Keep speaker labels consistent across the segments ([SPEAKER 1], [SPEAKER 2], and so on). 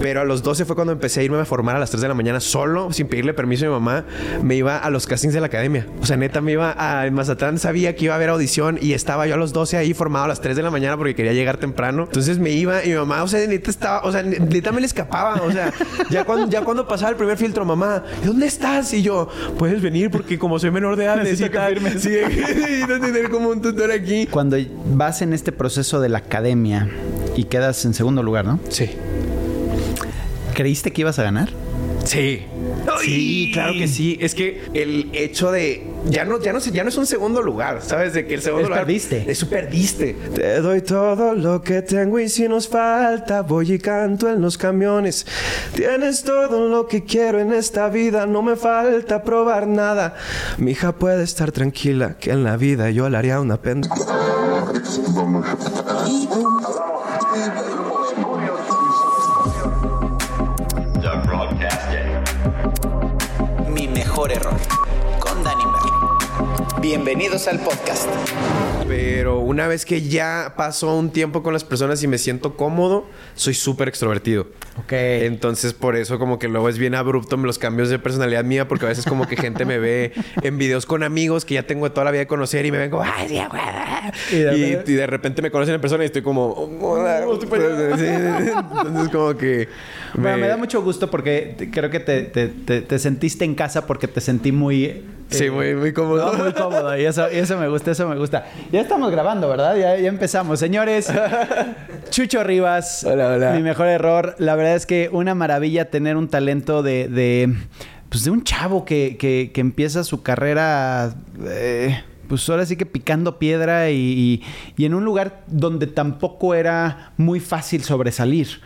[SPEAKER 1] Pero a los 12 fue cuando empecé a irme a formar a las 3 de la mañana solo, sin pedirle permiso a mi mamá. Me iba a los castings de la academia. O sea, neta, me iba a en Mazatlán, sabía que iba a haber audición y estaba yo a los 12 ahí formado a las 3 de la mañana porque quería llegar temprano. Entonces me iba y mi mamá, o sea, neta estaba, o sea, neta me le escapaba. O sea, ya cuando, ya cuando pasaba el primer filtro, mamá, ¿dónde estás? Y yo, puedes venir porque como soy menor de edad, necesito que Sí, necesito tener como un tutor aquí.
[SPEAKER 2] Cuando vas en este proceso de la academia y quedas en segundo lugar, ¿no?
[SPEAKER 1] Sí.
[SPEAKER 2] ¿Creíste que ibas a ganar?
[SPEAKER 1] Sí. Sí, claro que sí. Es que el hecho de ya no, ya no, ya no es un segundo lugar, ¿sabes? De que el segundo
[SPEAKER 2] es
[SPEAKER 1] lugar
[SPEAKER 2] perdiste.
[SPEAKER 1] Eso perdiste. Te doy todo lo que tengo y si nos falta, voy y canto en los camiones. Tienes todo lo que quiero en esta vida, no me falta probar nada. Mi hija puede estar tranquila, que en la vida yo le haría una pena.
[SPEAKER 3] Bienvenidos al podcast.
[SPEAKER 1] Pero una vez que ya pasó un tiempo con las personas y me siento cómodo, soy súper extrovertido.
[SPEAKER 2] Ok.
[SPEAKER 1] Entonces, por eso como que luego es bien abrupto los cambios de personalidad mía, porque a veces como que gente me ve en videos con amigos que ya tengo toda la vida de conocer y me ven como, ay, sí, güey".
[SPEAKER 2] Y de
[SPEAKER 1] y, de repente me conocen en persona y estoy como, hola. Sí, Entonces, como que...
[SPEAKER 2] Bueno, me da mucho gusto porque creo que te, te- te- te sentiste en casa porque te sentí muy... eh,
[SPEAKER 1] Sí, muy, muy cómodo.
[SPEAKER 2] no, muy cómodo. Y eso, y eso me gusta, eso me gusta. Ya estamos grabando, ¿verdad? Ya, ya empezamos. Señores, Chucho Rivas.
[SPEAKER 1] Hola, hola.
[SPEAKER 2] Mi mejor error. La verdad es que una maravilla tener un talento de... de pues de un chavo que, que- que empieza su carrera... eh, pues ahora sí que picando piedra y, y- y en un lugar donde tampoco era muy fácil sobresalir,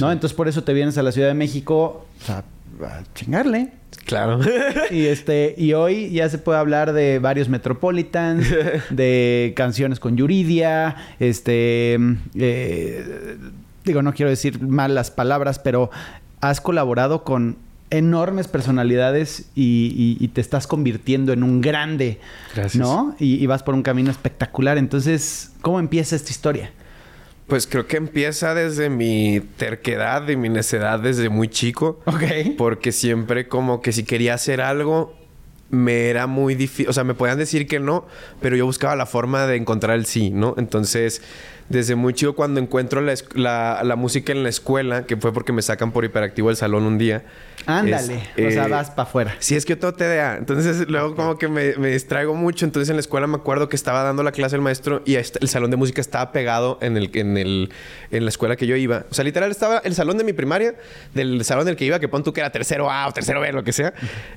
[SPEAKER 2] ¿no? Entonces por eso te vienes a la Ciudad de México o sea, a chingarle.
[SPEAKER 1] Claro.
[SPEAKER 2] Y este, y hoy ya se puede hablar de varios Metropolitans, de canciones con Yuridia, este eh, digo, no quiero decir malas palabras, pero has colaborado con enormes personalidades y, y- y te estás convirtiendo en un grande,
[SPEAKER 1] Gracias.
[SPEAKER 2] ¿no? Y, y vas por un camino espectacular. Entonces, ¿cómo empieza esta historia?
[SPEAKER 1] Pues creo que empieza desde mi terquedad y mi necedad desde muy chico.
[SPEAKER 2] Ok.
[SPEAKER 1] Porque siempre como que si quería hacer algo, me era muy difícil. O sea, me podían decir que no, pero yo buscaba la forma de encontrar el sí, ¿no? Entonces, desde muy chico cuando encuentro la, la- la música en la escuela, que fue porque me sacan por hiperactivo del salón un día.
[SPEAKER 2] Ándale.
[SPEAKER 1] es,
[SPEAKER 2] o sea,
[SPEAKER 1] eh,
[SPEAKER 2] vas para afuera.
[SPEAKER 1] Sí, es que yo tengo TDA. Entonces, luego como que me, me distraigo mucho. Entonces, en la escuela me acuerdo que estaba dando la clase el maestro y el salón de música estaba pegado en, el, en, el, en la escuela que yo iba. O sea, literal estaba el salón de mi primaria, del salón del que iba, que pon tú que era tercero A o tercero B, lo que sea.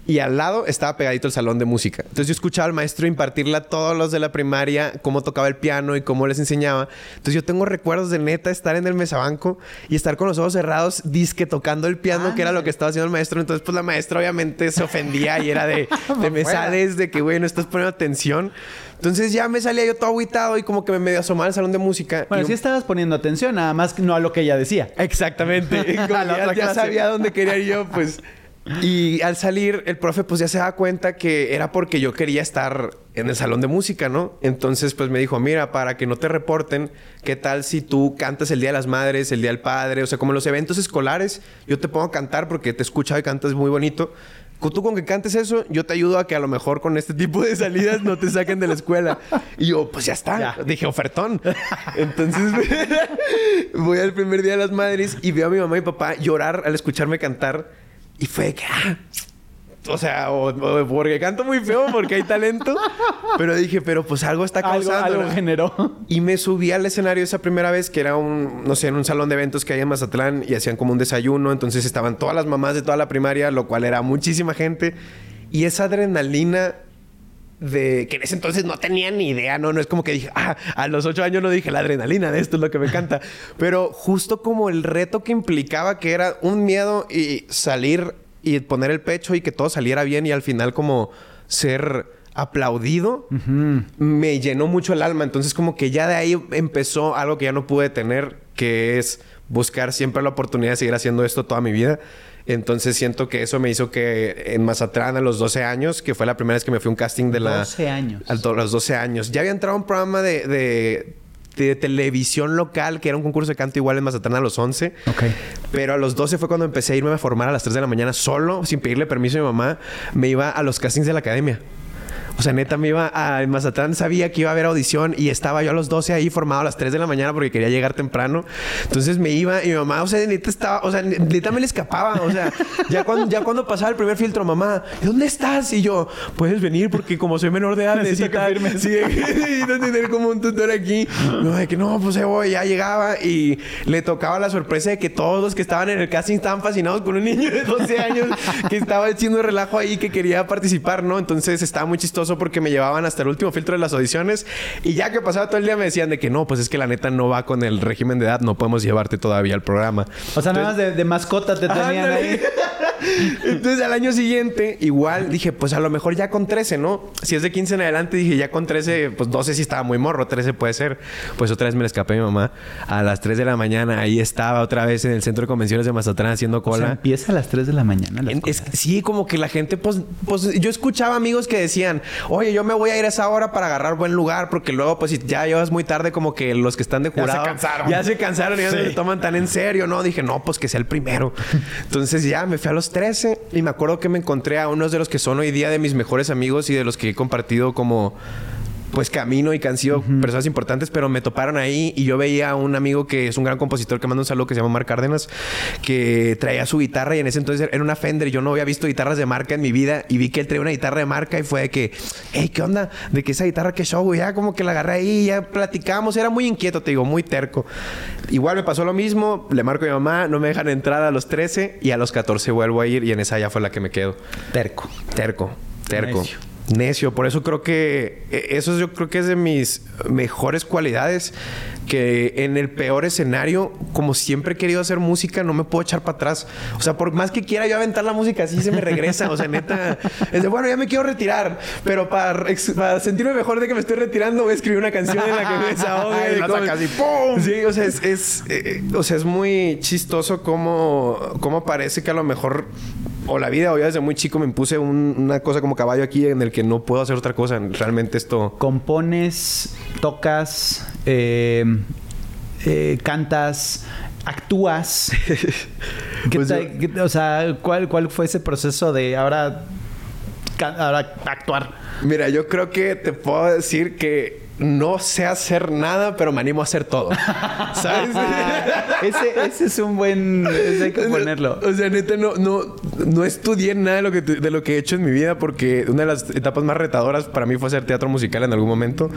[SPEAKER 1] Y al lado estaba pegadito el salón de música. Entonces, yo escuchaba al maestro impartirle a todos los de la primaria cómo tocaba el piano y cómo les enseñaba. Entonces, yo tengo recuerdos de neta estar en el mesabanco y estar con los ojos cerrados, disque tocando el piano, que era lo que estaba haciendo el maestro. Entonces, pues la maestra obviamente se ofendía y era de, de me sales, de que, güey, no estás poniendo atención. Entonces ya me salía yo todo aguitado y como que me medio asomaba al salón de música.
[SPEAKER 2] Bueno,
[SPEAKER 1] y
[SPEAKER 2] sí estabas poniendo atención, nada más que no a lo que ella decía.
[SPEAKER 1] Exactamente. Ya, ya sabía dónde quería ir yo, pues. Y al salir, el profe pues ya se da cuenta que era porque yo quería estar en el salón de música, ¿no? Entonces pues me dijo, mira, para que no te reporten, ¿qué tal si tú cantas el Día de las Madres, el Día del Padre? O sea, como en los eventos escolares, yo te pongo a cantar porque te he escuchado y cantas muy bonito. Tú con que cantes eso, yo te ayudo a que a lo mejor con este tipo de salidas no te saquen de la escuela. Y yo, pues ya está.
[SPEAKER 2] Ya.
[SPEAKER 1] Dije, ofertón. Entonces voy al primer día de las madres y veo a mi mamá y papá llorar al escucharme cantar. Y fue que, ah, o sea, o, o porque canto muy feo, porque hay talento. Pero dije, pero pues algo está causando.
[SPEAKER 2] algo generó.
[SPEAKER 1] Y me subí al escenario esa primera vez, que era un, no sé, en un salón de eventos que hay en Mazatlán y hacían como un desayuno. Entonces estaban todas las mamás de toda la primaria, lo cual era muchísima gente. Y esa adrenalina de que en ese entonces no tenía ni idea, no, no es como que dije, ah, a los ocho años no dije la adrenalina de esto es lo que me encanta, pero justo como el reto que implicaba que era un miedo y salir y poner el pecho y que todo saliera bien y al final como ser aplaudido, me llenó mucho el alma, entonces como que ya de ahí empezó algo que ya no pude tener, que es buscar siempre la oportunidad de seguir haciendo esto toda mi vida. Entonces siento que eso me hizo que en Mazatlán a los 12 años, que fue la primera vez que me fui a un casting de la...
[SPEAKER 2] 12 años.
[SPEAKER 1] A los 12 años. Ya había entrado a un programa de, de de televisión local, que era un concurso de canto igual en Mazatlán a los 11.
[SPEAKER 2] Ok.
[SPEAKER 1] Pero a los 12 fue cuando empecé a irme a formar a las 3 de la mañana solo, sin pedirle permiso a mi mamá. Me iba a los castings de la academia. O sea, neta, me iba a Mazatlán, sabía que iba a haber audición y estaba yo a los 12 ahí formado a las 3 de la mañana porque quería llegar temprano. Entonces me iba y mi mamá, o sea, neta estaba, o sea, neta me le escapaba. O sea, ya cuando, ya cuando pasaba el primer filtro, mamá, ¿dónde estás? Y yo, puedes venir porque como soy menor de edad, necesito que Sí, necesito tener como un tutor aquí. No, de que no, pues ya voy, ya llegaba y le tocaba la sorpresa de que todos los que estaban en el casting estaban fascinados con un niño de 12 años que estaba haciendo relajo ahí que quería participar, ¿no? Entonces estaba muy chistoso porque me llevaban hasta el último filtro de las audiciones y ya que pasaba todo el día me decían de que no, pues es que la neta no va con el régimen de edad, no podemos llevarte todavía al programa.
[SPEAKER 2] O sea, nada más de, mascota te tenían ahí.
[SPEAKER 1] Entonces al año siguiente, igual dije, pues a lo mejor ya con 13, ¿no? Si es de 15 en adelante, dije ya con 13, pues 12 si estaba muy morro, 13 puede ser. Pues otra vez me le escapé a mi mamá. A las 3 de la mañana, ahí estaba otra vez en el centro de convenciones de Mazatlán haciendo cola. O sea,
[SPEAKER 2] empieza a las 3 de la mañana.
[SPEAKER 1] sí, como que la gente, pues, pues yo escuchaba amigos que decían, oye, yo me voy a ir a esa hora para agarrar buen lugar, porque luego, pues, si ya llevas muy tarde, como que los que están de jurado. Ya se cansaron. Ya se cansaron y ya se toman tan en serio, ¿no? Dije, no, pues que sea el primero. Entonces ya me fui a los 13 y me acuerdo que me encontré a unos de los que son hoy día de mis mejores amigos y de los que he compartido como pues camino y sido personas importantes, pero me toparon ahí y yo veía a un amigo que es un gran compositor que manda un saludo que se llama Marc Cárdenas, que traía su guitarra y en ese entonces era una Fender. Yo no había visto guitarras de marca en mi vida y vi que él traía una guitarra de marca y fue de que, hey, ¿qué onda? De que esa guitarra, qué show, ya como que la agarré ahí, ya platicamos. Era muy inquieto, te digo, muy terco. Igual me pasó lo mismo, le marco a mi mamá, no me dejan entrar a los 13 y a los 14 vuelvo a ir y en esa ya fue la que me quedo.
[SPEAKER 2] Terco.
[SPEAKER 1] Terco. Terco necio. Por eso creo que e, eso yo creo que es de mis mejores cualidades. Que en el peor escenario, como siempre he querido hacer música, no me puedo echar para atrás. O sea, por más que quiera yo aventar la música, así se me regresa. O sea, neta, es de bueno, ya me quiero retirar. Pero para, sentirme mejor de que me estoy retirando, voy a escribir una canción en la que me desahogue. y ¡pum! Sí, o sea, es, eh, o sea, es muy chistoso cómo, cómo parece que a lo mejor o la vida o ya desde muy chico me impuse una cosa como caballo aquí en el que no puedo hacer otra cosa. Realmente esto...
[SPEAKER 2] Compones, tocas, eh, eh, cantas, actúas. Pues o sea, ¿cuál, ¿cuál fue ese proceso de ahora, ahora actuar?
[SPEAKER 1] Mira, yo creo que te puedo decir que no sé hacer nada, pero me animo a hacer todo. ¿Sabes?
[SPEAKER 2] ese, es un buen... hay que ponerlo.
[SPEAKER 1] O sea, neta, no, no, no estudié nada de lo, que, de lo que he hecho en mi vida porque una de las etapas más retadoras para mí fue hacer teatro musical en algún momento.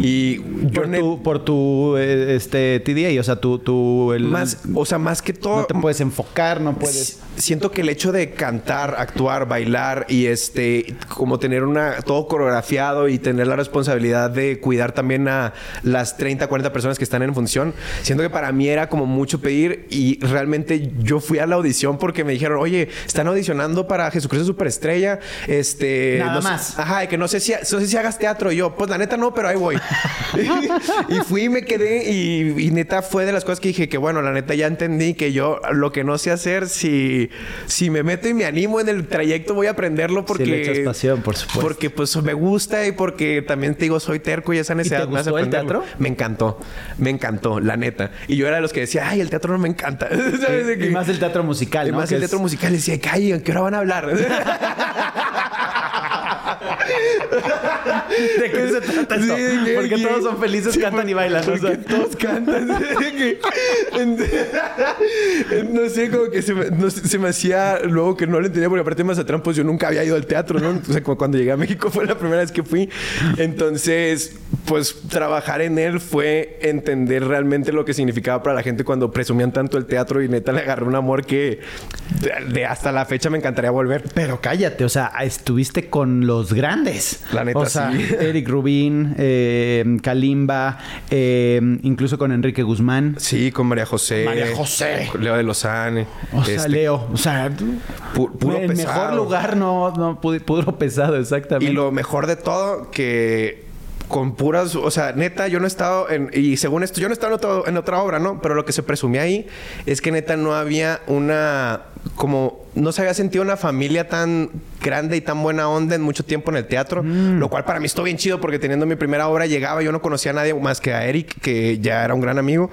[SPEAKER 1] Y
[SPEAKER 2] yo... Por tu, por tu este, TDA, o sea, tu... tu
[SPEAKER 1] el... más, o sea, más que todo...
[SPEAKER 2] No te puedes enfocar, no puedes...
[SPEAKER 1] Siento que el hecho de cantar, actuar, bailar y este... Como tener una... Todo coreografiado y tener la responsabilidad de cuidar también a las 30, 40 personas que están en función. Siento que para mí era como mucho pedir y realmente yo fui a la audición porque me dijeron, oye, están audicionando para Jesucristo Superestrella. Este,
[SPEAKER 2] Nada más.
[SPEAKER 1] Ajá, que no sé, si, no sé si hagas teatro. Y yo, pues la neta no, pero ahí voy. y fui y me quedé y, neta fue de las cosas que dije que bueno, la neta ya entendí que yo lo que no sé hacer, si, si me meto y me animo en el trayecto voy a aprenderlo porque...
[SPEAKER 2] le echas pasión, por supuesto.
[SPEAKER 1] Porque pues me gusta y porque también te digo, soy terco y esa necesidad
[SPEAKER 2] ¿Y te gustó el teatro?
[SPEAKER 1] Me encantó, me encantó, la neta. Y yo era de los que decía, ay, el teatro no me encanta.
[SPEAKER 2] Y, más el teatro musical,
[SPEAKER 1] y más el teatro musical. Y decía, ay, qué hora van a hablar?
[SPEAKER 2] ¿De qué se trata esto? porque todos son felices, cantan y bailan.
[SPEAKER 1] todos cantan. no sé, como que se me, se me, hacía luego que no lo entendía, porque aparte de Mazatlán, pues yo nunca había ido al teatro, ¿no? O sea, como cuando llegué a México fue la primera vez que fui. Entonces, pues trabajar en él fue entender realmente lo que significaba para la gente cuando presumían tanto el teatro y neta le agarré un amor que de, hasta la fecha me encantaría volver.
[SPEAKER 2] Pero cállate, o sea, estuviste con los grandes.
[SPEAKER 1] La neta,
[SPEAKER 2] o sea, Eric Rubín, eh, Kalimba, eh, incluso con Enrique Guzmán.
[SPEAKER 1] Sí, con María José.
[SPEAKER 2] María José.
[SPEAKER 1] Con Leo de Lozane.
[SPEAKER 2] O sea, este, Leo, o sea, puro el mejor lugar no, no, puro pesado, exactamente.
[SPEAKER 1] Y lo mejor de todo, que con puras, o sea, neta, yo no he estado en, y según esto, yo no he estado en, otra obra, ¿no? Pero lo que se presumía ahí es que neta no había una, como, no se había sentido una familia tan grande y tan buena onda en mucho tiempo en el teatro, lo cual para mí estuvo bien chido porque teniendo mi primera obra llegaba, yo no conocía a nadie más que a Eric, que ya era un gran amigo,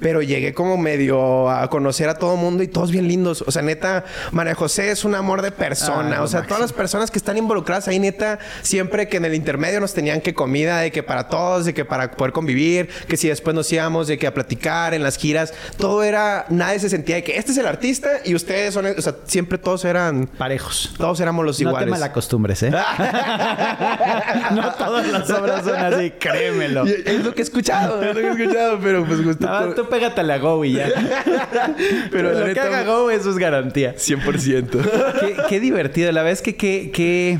[SPEAKER 1] pero llegué como medio a conocer a todo mundo y todos bien lindos. O sea, neta, María José es un amor de persona.
[SPEAKER 2] Ah,
[SPEAKER 1] o sea, todas las personas que están involucradas ahí, neta, siempre que en el intermedio nos tenían que comida, de que para todos, de que para poder convivir, que si después nos íbamos, de que a platicar en las giras, todo era, nadie se sentía de que este es el artista y ustedes son, o sea, siempre todos eran,
[SPEAKER 2] Parejos.
[SPEAKER 1] todos éramos los
[SPEAKER 2] No te
[SPEAKER 1] iguales.
[SPEAKER 2] malacostumbres, ¿eh? no todas las obras son así, créemelo.
[SPEAKER 1] Es lo que he escuchado, es lo que he escuchado, pero pues justo.
[SPEAKER 2] Ah, tú pégate a Go y ya.
[SPEAKER 1] Pero la
[SPEAKER 2] lo que haga Go, eso es garantía.
[SPEAKER 1] 100%.
[SPEAKER 2] qué, qué divertido. La verdad es que qué, qué,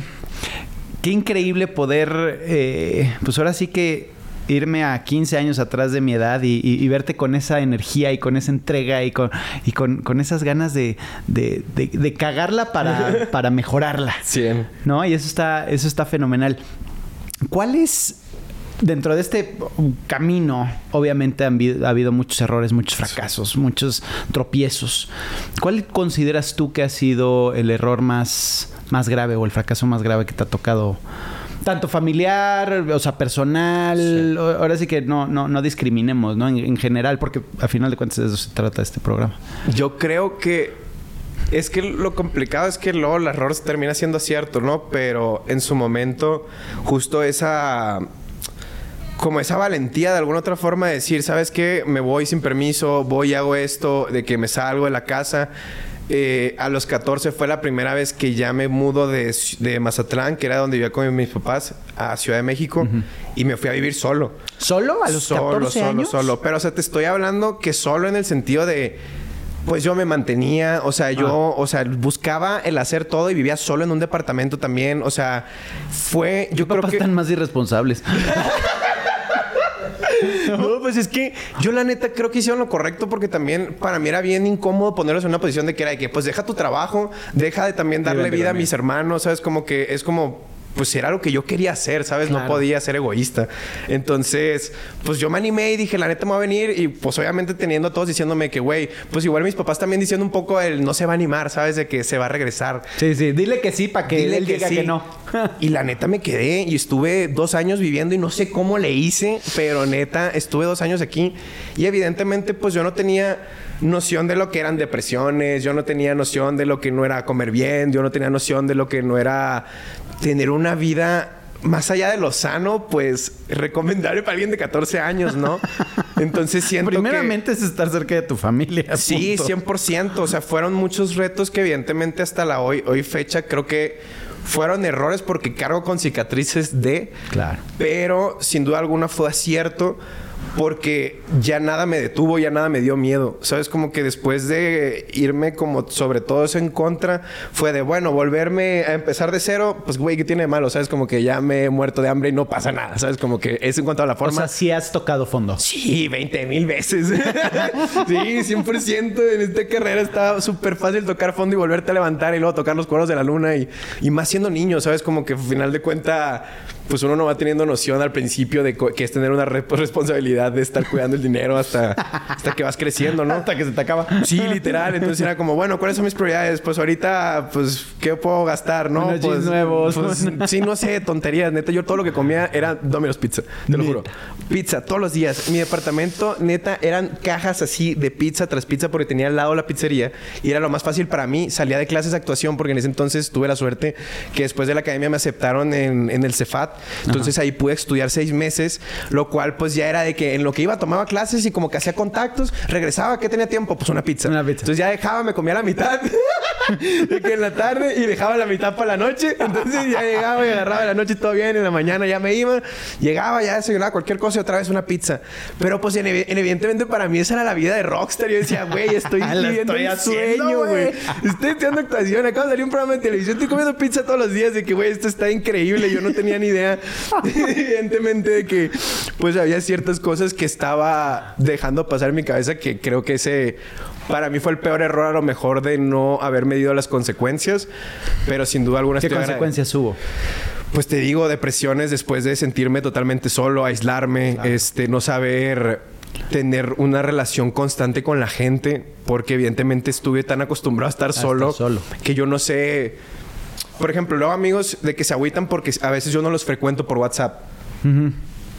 [SPEAKER 2] qué increíble poder, eh, pues ahora sí que irme a 15 años atrás de mi edad y, y- y verte con esa energía y con esa entrega y con, y con, con esas ganas de, de, de- de cagarla para, para mejorarla.
[SPEAKER 1] 100.
[SPEAKER 2] ¿No? Y eso está, eso está fenomenal. ¿Cuál es, dentro de este camino, obviamente han ha habido muchos errores, muchos fracasos, muchos tropiezos. ¿Cuál consideras tú que ha sido el error más, más grave o el fracaso más grave que te ha tocado? Tanto familiar, o sea, personal. o- Ahora sí que no, no, no discriminemos, ¿no? En, en general, porque al final de cuentas de eso se trata este programa.
[SPEAKER 1] Yo creo que es que lo complicado es que luego el error termina siendo cierto, ¿no? Pero en su momento, justo esa. Como esa valentía de alguna otra forma de decir, ¿sabes qué? Me voy sin permiso, voy y hago esto, de que me salgo de la casa. Eh, a los 14 fue la primera vez que ya me mudo de, de Mazatlán, que era donde vivía con mis papás, a Ciudad de México. Y me fui a vivir solo.
[SPEAKER 2] ¿Solo? ¿A los
[SPEAKER 1] solo,
[SPEAKER 2] 14
[SPEAKER 1] solo,
[SPEAKER 2] años?
[SPEAKER 1] solo. Pero, o sea, te estoy hablando que solo en el sentido de. Pues yo me mantenía, o sea, yo, o sea, buscaba el hacer todo y vivía solo en un departamento también. O sea, fue. Yo creo
[SPEAKER 2] Papás
[SPEAKER 1] que.
[SPEAKER 2] están más irresponsables.
[SPEAKER 1] No, pues es que yo la neta creo que hicieron lo correcto porque también para mí era bien incómodo ponerlos en una posición de que era de que pues deja tu trabajo, deja de también darle vida a mis hermanos, ¿sabes? Como que es como pues era lo que yo quería hacer, ¿sabes? No podía ser egoísta. Entonces, pues yo me animé y dije, la neta me va a venir y pues obviamente teniendo a todos diciéndome que, güey, pues igual mis papás también diciendo un poco el no se va a animar, ¿sabes? De que se va a regresar.
[SPEAKER 2] Sí, sí. Dile que sí para que
[SPEAKER 1] Dile
[SPEAKER 2] él diga
[SPEAKER 1] sí.
[SPEAKER 2] que no.
[SPEAKER 1] y la neta me quedé y estuve dos años viviendo y no sé cómo le hice, pero neta estuve dos años aquí y evidentemente pues yo no tenía noción de lo que eran depresiones, yo no tenía noción de lo que no era comer bien, yo no tenía noción de lo que no era tener una vida más allá de lo sano, pues recomendable para alguien de 14 años, ¿no? Entonces siento que...
[SPEAKER 2] Primeramente es estar cerca de tu familia.
[SPEAKER 1] Sí,
[SPEAKER 2] punto.
[SPEAKER 1] 100%. O sea, fueron muchos retos que evidentemente hasta la hoy, hoy fecha creo que fueron errores porque cargo con cicatrices de...
[SPEAKER 2] Claro.
[SPEAKER 1] Pero sin duda alguna fue acierto porque ya nada me detuvo, ya nada me dio miedo. ¿Sabes? Como que después de irme como sobre todo eso en contra, fue de, bueno, volverme a empezar de cero, pues güey, ¿qué tiene de malo? ¿Sabes? Como que ya me he muerto de hambre y no pasa nada. ¿Sabes? Como que es en cuanto a la
[SPEAKER 2] O
[SPEAKER 1] forma.
[SPEAKER 2] sea, sí has tocado fondo.
[SPEAKER 1] Sí, 20 mil veces. sí, 100%. En esta carrera está súper fácil tocar fondo y volverte a levantar y luego tocar los cuernos de la luna. Y, y más siendo niño, ¿sabes? Como que al final de cuenta, pues uno no va teniendo noción al principio de que es tener una re- responsabilidad de estar cuidando el dinero hasta, hasta que vas creciendo, ¿no?
[SPEAKER 2] Hasta que se te acaba.
[SPEAKER 1] Sí, literal. Entonces era como, bueno, ¿cuáles son mis prioridades? Pues ahorita, pues, ¿qué puedo gastar, no?
[SPEAKER 2] Unos
[SPEAKER 1] pues,
[SPEAKER 2] nuevos.
[SPEAKER 1] pues, sí, no sé, tonterías. Neta, yo todo lo que comía era Domino's Pizza. Te lo juro. Pizza todos los días. Mi departamento, neta, eran cajas así de pizza tras pizza porque tenía al lado la pizzería. Y era lo más fácil para mí. Salía de clases de actuación porque en ese entonces tuve la suerte que después de la academia me aceptaron en, en el Cefat. Entonces ahí pude estudiar seis meses. Lo cual, pues, ya era de que en lo que iba tomaba clases y como que hacía contactos. Regresaba. ¿Qué tenía tiempo? Pues una pizza.
[SPEAKER 2] Una pizza.
[SPEAKER 1] Entonces ya dejaba, me comía la mitad. de que en la tarde y dejaba la mitad para la noche. Entonces ya llegaba y agarraba la noche todo bien. En la mañana ya me iba. Llegaba, ya desayunaba cualquier cosa y otra vez una pizza. Pero pues en- en- evidentemente para mí esa era la vida de rockstar. Yo decía, güey, estoy
[SPEAKER 2] La
[SPEAKER 1] viviendo sueño,
[SPEAKER 2] güey.
[SPEAKER 1] Estoy estudiando actuación. Acabo de salir un programa de televisión. Estoy comiendo pizza todos los días. De que, güey, esto está increíble. Yo no tenía ni idea, evidentemente, de que pues había ciertas cosas que estaba dejando pasar en mi cabeza que creo que ese para mí fue el peor error a lo mejor de no haber medido las consecuencias, pero sin duda alguna
[SPEAKER 2] ¿Qué
[SPEAKER 1] estoy
[SPEAKER 2] consecuencias hubo?
[SPEAKER 1] Pues te digo, depresiones después de sentirme totalmente solo, aislarme, este, no saber tener una relación constante con la gente, porque evidentemente estuve tan acostumbrado a estar solo,
[SPEAKER 2] solo.
[SPEAKER 1] que yo no sé por ejemplo, luego amigos de que se agüitan porque a veces yo no los frecuento por WhatsApp.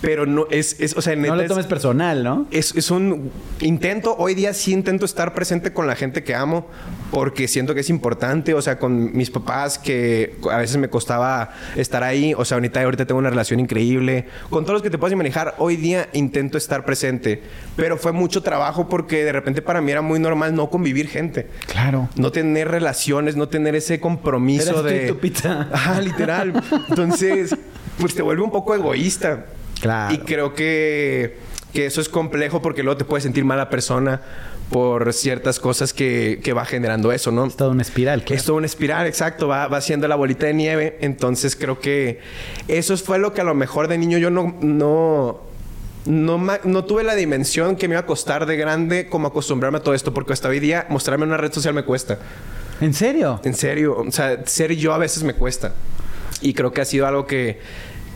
[SPEAKER 1] Pero no es, es o sea, neta
[SPEAKER 2] No lo
[SPEAKER 1] es-
[SPEAKER 2] tomes personal, ¿no?
[SPEAKER 1] es, es un intento, hoy día sí intento estar presente con la gente que amo porque siento que es importante, o sea, con mis papás que a veces me costaba estar ahí, o sea, ahorita, ahorita tengo una relación increíble, con todos los que te puedas manejar, hoy día intento estar presente, pero fue mucho trabajo porque de repente para mí era muy normal no convivir gente.
[SPEAKER 2] Claro.
[SPEAKER 1] No tener relaciones, no tener ese compromiso
[SPEAKER 2] Eras tú y
[SPEAKER 1] de...
[SPEAKER 2] tu pizza.
[SPEAKER 1] Ajá, literal. Entonces, pues te vuelve un poco egoísta.
[SPEAKER 2] Claro.
[SPEAKER 1] Y creo que, que eso es complejo porque luego te puedes sentir mala persona por ciertas cosas que, que va generando eso, ¿no?
[SPEAKER 2] Es toda una espiral.
[SPEAKER 1] Es toda una espiral, exacto, va, va haciendo la bolita de nieve. Entonces creo que eso fue lo que a lo mejor de niño yo no, no, no, no tuve la dimensión que me iba a costar de grande como acostumbrarme a todo esto, porque hasta hoy día mostrarme en una red social me cuesta.
[SPEAKER 2] ¿En serio?
[SPEAKER 1] En serio, o sea, ser yo a veces me cuesta. Y creo que ha sido algo que,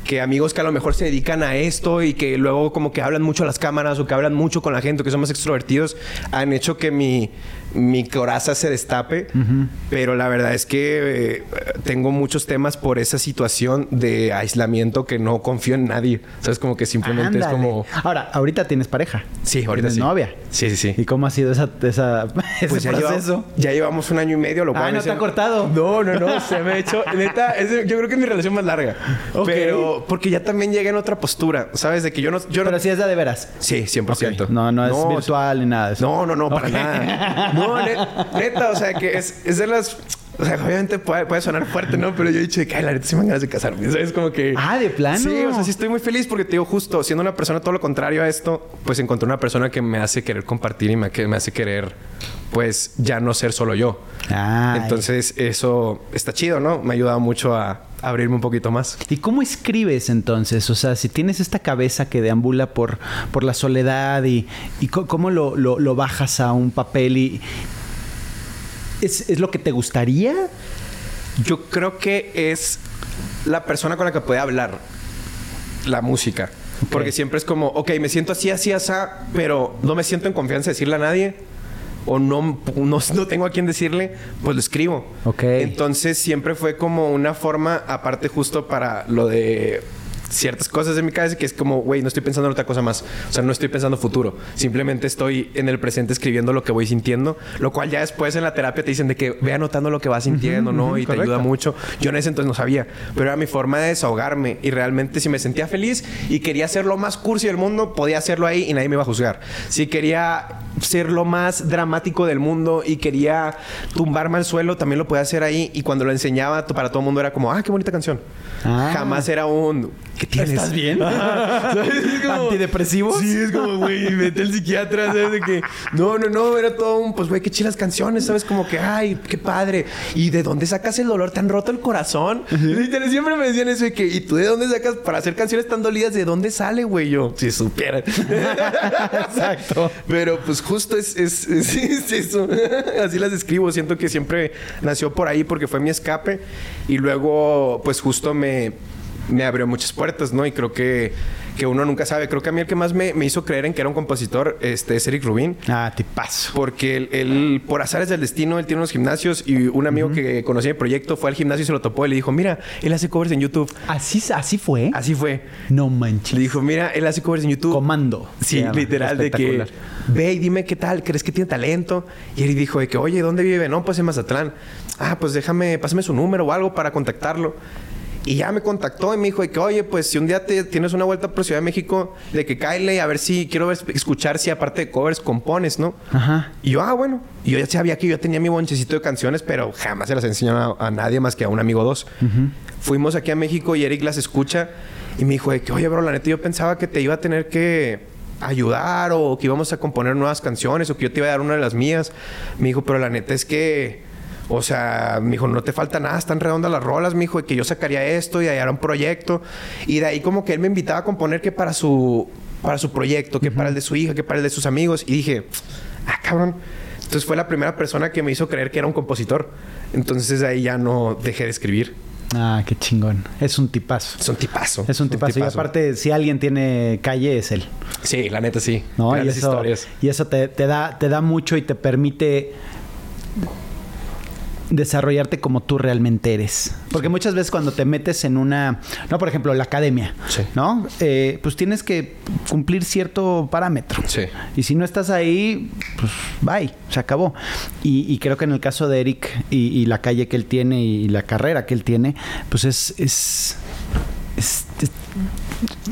[SPEAKER 1] que amigos que a lo mejor se dedican a esto y que luego como que hablan mucho a las cámaras o que hablan mucho con la gente, o que son más extrovertidos, han hecho que mi, mi coraza se destape. Pero la verdad es que eh, tengo muchos temas por esa situación de aislamiento que no confío en nadie. ¿Sabes? Como que simplemente es como...
[SPEAKER 2] Ahora, ahorita tienes pareja.
[SPEAKER 1] Sí, ahorita
[SPEAKER 2] ¿Tienes
[SPEAKER 1] sí.
[SPEAKER 2] novia?
[SPEAKER 1] Sí, sí, sí.
[SPEAKER 2] ¿Y cómo ha sido esa, esa, ese
[SPEAKER 1] Pues ya, lleva-
[SPEAKER 2] proceso?
[SPEAKER 1] ya llevamos un año y medio, lo cual
[SPEAKER 2] Ah, ¿no te ha cortado?
[SPEAKER 1] No, no, no. Se me ha hecho... Neta, es yo creo que es mi relación más larga. Pero... Porque ya también llegué en otra postura. ¿Sabes? De que yo no... Yo no
[SPEAKER 2] Pero sí es de, de veras.
[SPEAKER 1] Sí, 100%.
[SPEAKER 2] Ok. No, no es virtual ni nada de eso.
[SPEAKER 1] No, no, no, para nada. No, ne- neta, o sea, que es, es de las... O sea, obviamente puede, puede sonar fuerte, ¿no? Pero yo he dicho ay, la neta, sí me ganas de casarme. ¿Sabes? Como que...
[SPEAKER 2] Ah, ¿de plano?
[SPEAKER 1] Sí, o sea, sí estoy muy feliz porque te digo, justo siendo una persona todo lo contrario a esto, pues encontré una persona que me hace querer compartir y me, que me hace querer, pues, ya no ser solo yo.
[SPEAKER 2] Ay.
[SPEAKER 1] Entonces, eso está chido, ¿no? Me ha ayudado mucho a abrirme un poquito más.
[SPEAKER 2] ¿Y cómo escribes entonces? O sea, si tienes esta cabeza que deambula por, por la soledad y, y cómo lo, lo- lo bajas a un papel y... ¿Es, es lo que te gustaría?
[SPEAKER 1] Yo creo que es la persona con la que puede hablar la música. Porque siempre es como, ok, me siento así, así, así, pero no me siento en confianza de decirle a nadie. O no, no, no tengo a quién decirle, pues lo escribo.
[SPEAKER 2] Ok.
[SPEAKER 1] Entonces siempre fue como una forma, aparte justo para lo de ciertas cosas de mi cabeza, que es como, güey, no estoy pensando en otra cosa más. O sea, no estoy pensando futuro. Simplemente estoy en el presente escribiendo lo que voy sintiendo. Lo cual ya después en la terapia te dicen de que ve anotando lo que vas sintiendo, ¿no?
[SPEAKER 2] ujú,
[SPEAKER 1] y te
[SPEAKER 2] correcto.
[SPEAKER 1] ayuda mucho. Yo en ese entonces no sabía, pero era mi forma de desahogarme. Y realmente si me sentía feliz y quería ser lo más cursi del mundo, podía hacerlo ahí y nadie me iba a juzgar. Si quería ser lo más dramático del mundo y quería tumbarme al suelo, también lo podía hacer ahí. Y cuando lo enseñaba, para todo el mundo era como, ah, qué bonita canción.
[SPEAKER 2] Ah.
[SPEAKER 1] Jamás era un, ¿qué tienes?
[SPEAKER 2] ¿Estás bien?
[SPEAKER 1] ¿Sabes? Es como-
[SPEAKER 2] ¿Antidepresivos?
[SPEAKER 1] Sí, es como, güey, vete al psiquiatra, ¿sabes? De que, no, no, no, era todo un, pues, güey, qué chilas canciones, ¿sabes? Como que, ay, qué padre. ¿Y de dónde sacas el dolor? ¿Te han roto el corazón? Literal, Siempre me decían eso de que, ¿y tú de dónde sacas para hacer canciones tan dolidas? ¿De dónde sale, güey? Yo, si supieran.
[SPEAKER 2] Exacto.
[SPEAKER 1] Pero pues justo es, es, es- es eso. Así las describo. Siento que siempre nació por ahí porque fue mi escape. Y luego, pues justo me, me abrió muchas puertas, ¿no? Y creo que, que uno nunca sabe. Creo que a mí el que más me, me hizo creer en que era un compositor este, es Eric Rubin.
[SPEAKER 2] Ah, te paso.
[SPEAKER 1] Porque él, él, por azares del destino, él tiene unos gimnasios y un amigo que conocía el proyecto fue al gimnasio y se lo topó y le dijo, mira, él hace covers en YouTube.
[SPEAKER 2] ¿Así, así fue?
[SPEAKER 1] Así fue.
[SPEAKER 2] No manches.
[SPEAKER 1] Le dijo, mira, él hace covers en YouTube.
[SPEAKER 2] Comando.
[SPEAKER 1] Sí, literal, de que ve y dime qué tal, crees que tiene talento. Y él dijo de que, oye, ¿dónde vive? No, pues en Mazatlán. Ah, pues déjame, pásame su número o algo para contactarlo. Y ya me contactó y me dijo de que, oye, pues si un día te tienes una vuelta por Ciudad de México, de que cáele a ver si quiero ver- escuchar si aparte de covers compones, ¿no?
[SPEAKER 2] Ajá.
[SPEAKER 1] Y yo, ah, bueno. Y yo ya sabía que yo tenía mi bonchecito de canciones, pero jamás se las enseñaba a, a nadie más que a un amigo o dos. Fuimos aquí a México y Eric las escucha y me dijo de que, oye, bro, la neta, yo pensaba que te iba a tener que ayudar o que íbamos a componer nuevas canciones o que yo te iba a dar una de las mías. Me dijo, pero la neta es que... O sea, me dijo, no te falta nada, están redondas las rolas, me dijo, de que yo sacaría esto y ahí era un proyecto. Y de ahí como que él me invitaba a componer que para su, para su proyecto, que para el de su hija, que para el de sus amigos. Y dije, ah, cabrón. Entonces fue la primera persona que me hizo creer que era un compositor. Entonces de ahí ya no dejé de escribir.
[SPEAKER 2] Ah, qué chingón. Es un tipazo.
[SPEAKER 1] Es un tipazo.
[SPEAKER 2] Es un tipazo. Y aparte, si alguien tiene calle, es él.
[SPEAKER 1] Sí, la neta sí.
[SPEAKER 2] ¿no? Y eso,
[SPEAKER 1] historias.
[SPEAKER 2] y eso te, te da, te da mucho y te permite desarrollarte como tú realmente eres. Porque muchas veces cuando te metes en una, no, por ejemplo, la academia,
[SPEAKER 1] Sí.
[SPEAKER 2] ¿no? Eh, pues tienes que cumplir cierto parámetro.
[SPEAKER 1] Sí.
[SPEAKER 2] Y si no estás ahí, pues bye, se acabó. Y, y creo que en el caso de Eric y, y la calle que él tiene y la carrera que él tiene, pues es... es, es- es-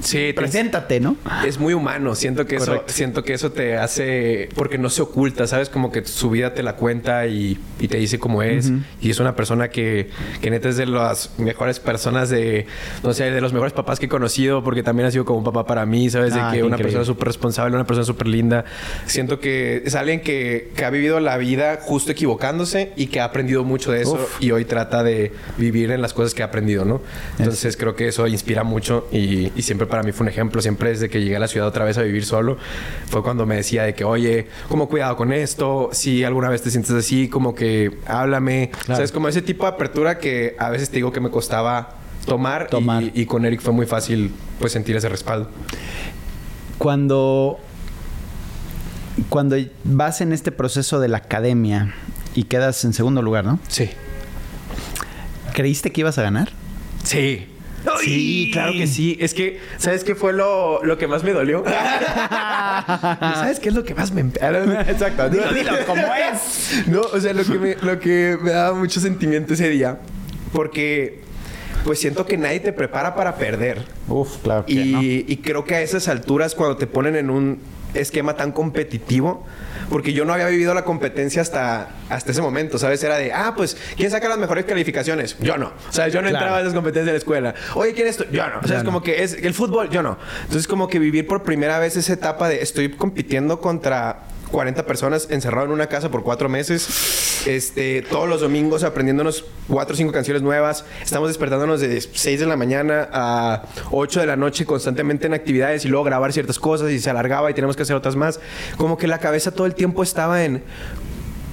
[SPEAKER 1] Sí, te-
[SPEAKER 2] preséntate, ¿no?
[SPEAKER 1] Es muy humano, siento que eso,
[SPEAKER 2] Correcto.
[SPEAKER 1] siento que eso te hace, porque no se oculta, sabes, como que su vida te la cuenta y, y te dice cómo es. Y es una persona que, que neta es de las mejores personas de, no sé, de los mejores papás que he conocido, porque también ha sido como un papá para mí, sabes, de
[SPEAKER 2] Ah,
[SPEAKER 1] que una
[SPEAKER 2] increíble.
[SPEAKER 1] persona súper responsable, una persona súper linda. Siento que es alguien que, que ha vivido la vida justo equivocándose y que ha aprendido mucho de eso
[SPEAKER 2] Uf.
[SPEAKER 1] y hoy trata de vivir en las cosas que ha aprendido, ¿no? Entonces creo que eso inspira mucho y, y siempre para mí fue un ejemplo. Siempre desde que llegué a la ciudad otra vez a vivir solo, fue cuando me decía de que, oye, como cuidado con esto, si alguna vez te sientes así, como que háblame.
[SPEAKER 2] Claro.
[SPEAKER 1] ¿Sabes? Como ese tipo de apertura que a veces te digo que me costaba tomar,
[SPEAKER 2] Tomar.
[SPEAKER 1] Y, y con Eric fue muy fácil pues sentir ese respaldo.
[SPEAKER 2] Cuando, cuando vas en este proceso de la academia y quedas en segundo lugar, ¿no?
[SPEAKER 1] Sí.
[SPEAKER 2] ¿Creíste que ibas a ganar?
[SPEAKER 1] Sí. Sí, claro que sí. Es que, ¿sabes qué fue lo, lo que más me dolió? ¿Sabes qué es lo que más me... Exacto.
[SPEAKER 2] Dilo, dilo, ¿cómo es?
[SPEAKER 1] No, o sea, lo que, me, lo que me daba mucho sentimiento ese día, porque pues siento que nadie te prepara para perder.
[SPEAKER 2] Uf, claro
[SPEAKER 1] Y, y creo que a esas alturas, cuando te ponen en un esquema tan competitivo, porque yo no había vivido la competencia hasta, hasta ese momento, ¿sabes? Era de, ah, pues, ¿quién saca las mejores calificaciones? Yo no. O sea, yo no
[SPEAKER 2] Claro.
[SPEAKER 1] entraba a esas competencias de la escuela. Oye, ¿quién es esto? Yo no. O sea, es
[SPEAKER 2] no.
[SPEAKER 1] como que es el fútbol, yo no. Entonces, como que vivir por primera vez esa etapa de estoy compitiendo contra 40 personas encerrado en una casa por cuatro meses. Este, todos los domingos aprendiéndonos cuatro o cinco canciones nuevas. Estamos despertándonos de 6 de la mañana a 8 de la noche constantemente en actividades y luego grabar ciertas cosas y se alargaba y tenemos que hacer otras más. Como que la cabeza todo el tiempo estaba en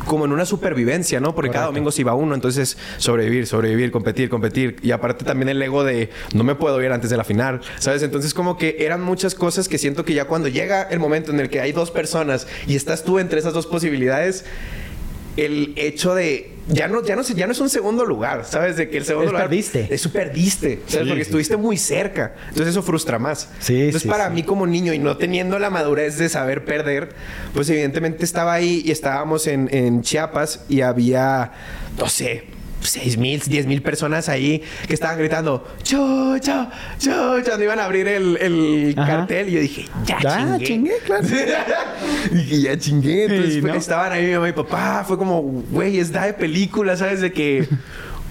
[SPEAKER 1] como en una supervivencia, ¿no? Porque cada domingo se iba uno, entonces sobrevivir, sobrevivir, competir, competir. Y aparte también el ego de no me puedo ir antes de la final, ¿sabes? Entonces como que eran muchas cosas que siento que ya cuando llega el momento en el que hay dos personas y estás tú entre esas dos posibilidades, el hecho de ya no ya no sé, ya no es un segundo lugar, ¿sabes? De que el segundo
[SPEAKER 2] Es
[SPEAKER 1] lugar
[SPEAKER 2] perdiste.
[SPEAKER 1] Eso perdiste, ¿sabes?
[SPEAKER 2] Sí,
[SPEAKER 1] Porque
[SPEAKER 2] sí.
[SPEAKER 1] estuviste muy cerca. Entonces eso frustra más.
[SPEAKER 2] Sí,
[SPEAKER 1] Entonces
[SPEAKER 2] sí,
[SPEAKER 1] para
[SPEAKER 2] sí.
[SPEAKER 1] mí como niño y no teniendo la madurez de saber perder, pues evidentemente estaba ahí y estábamos en, en Chiapas y había, no sé, 6 mil, 10 mil personas ahí que estaban gritando, chucho, chucho, cuando iban a abrir el, el cartel y yo dije, ya,
[SPEAKER 2] Ya,
[SPEAKER 1] chingué.
[SPEAKER 2] chingué, claro.
[SPEAKER 1] dije, ya chingué. Entonces
[SPEAKER 2] Sí,
[SPEAKER 1] fue-
[SPEAKER 2] ¿no?
[SPEAKER 1] estaban ahí mi mamá y papá, fue como, güey, es da de película, ¿sabes? De que...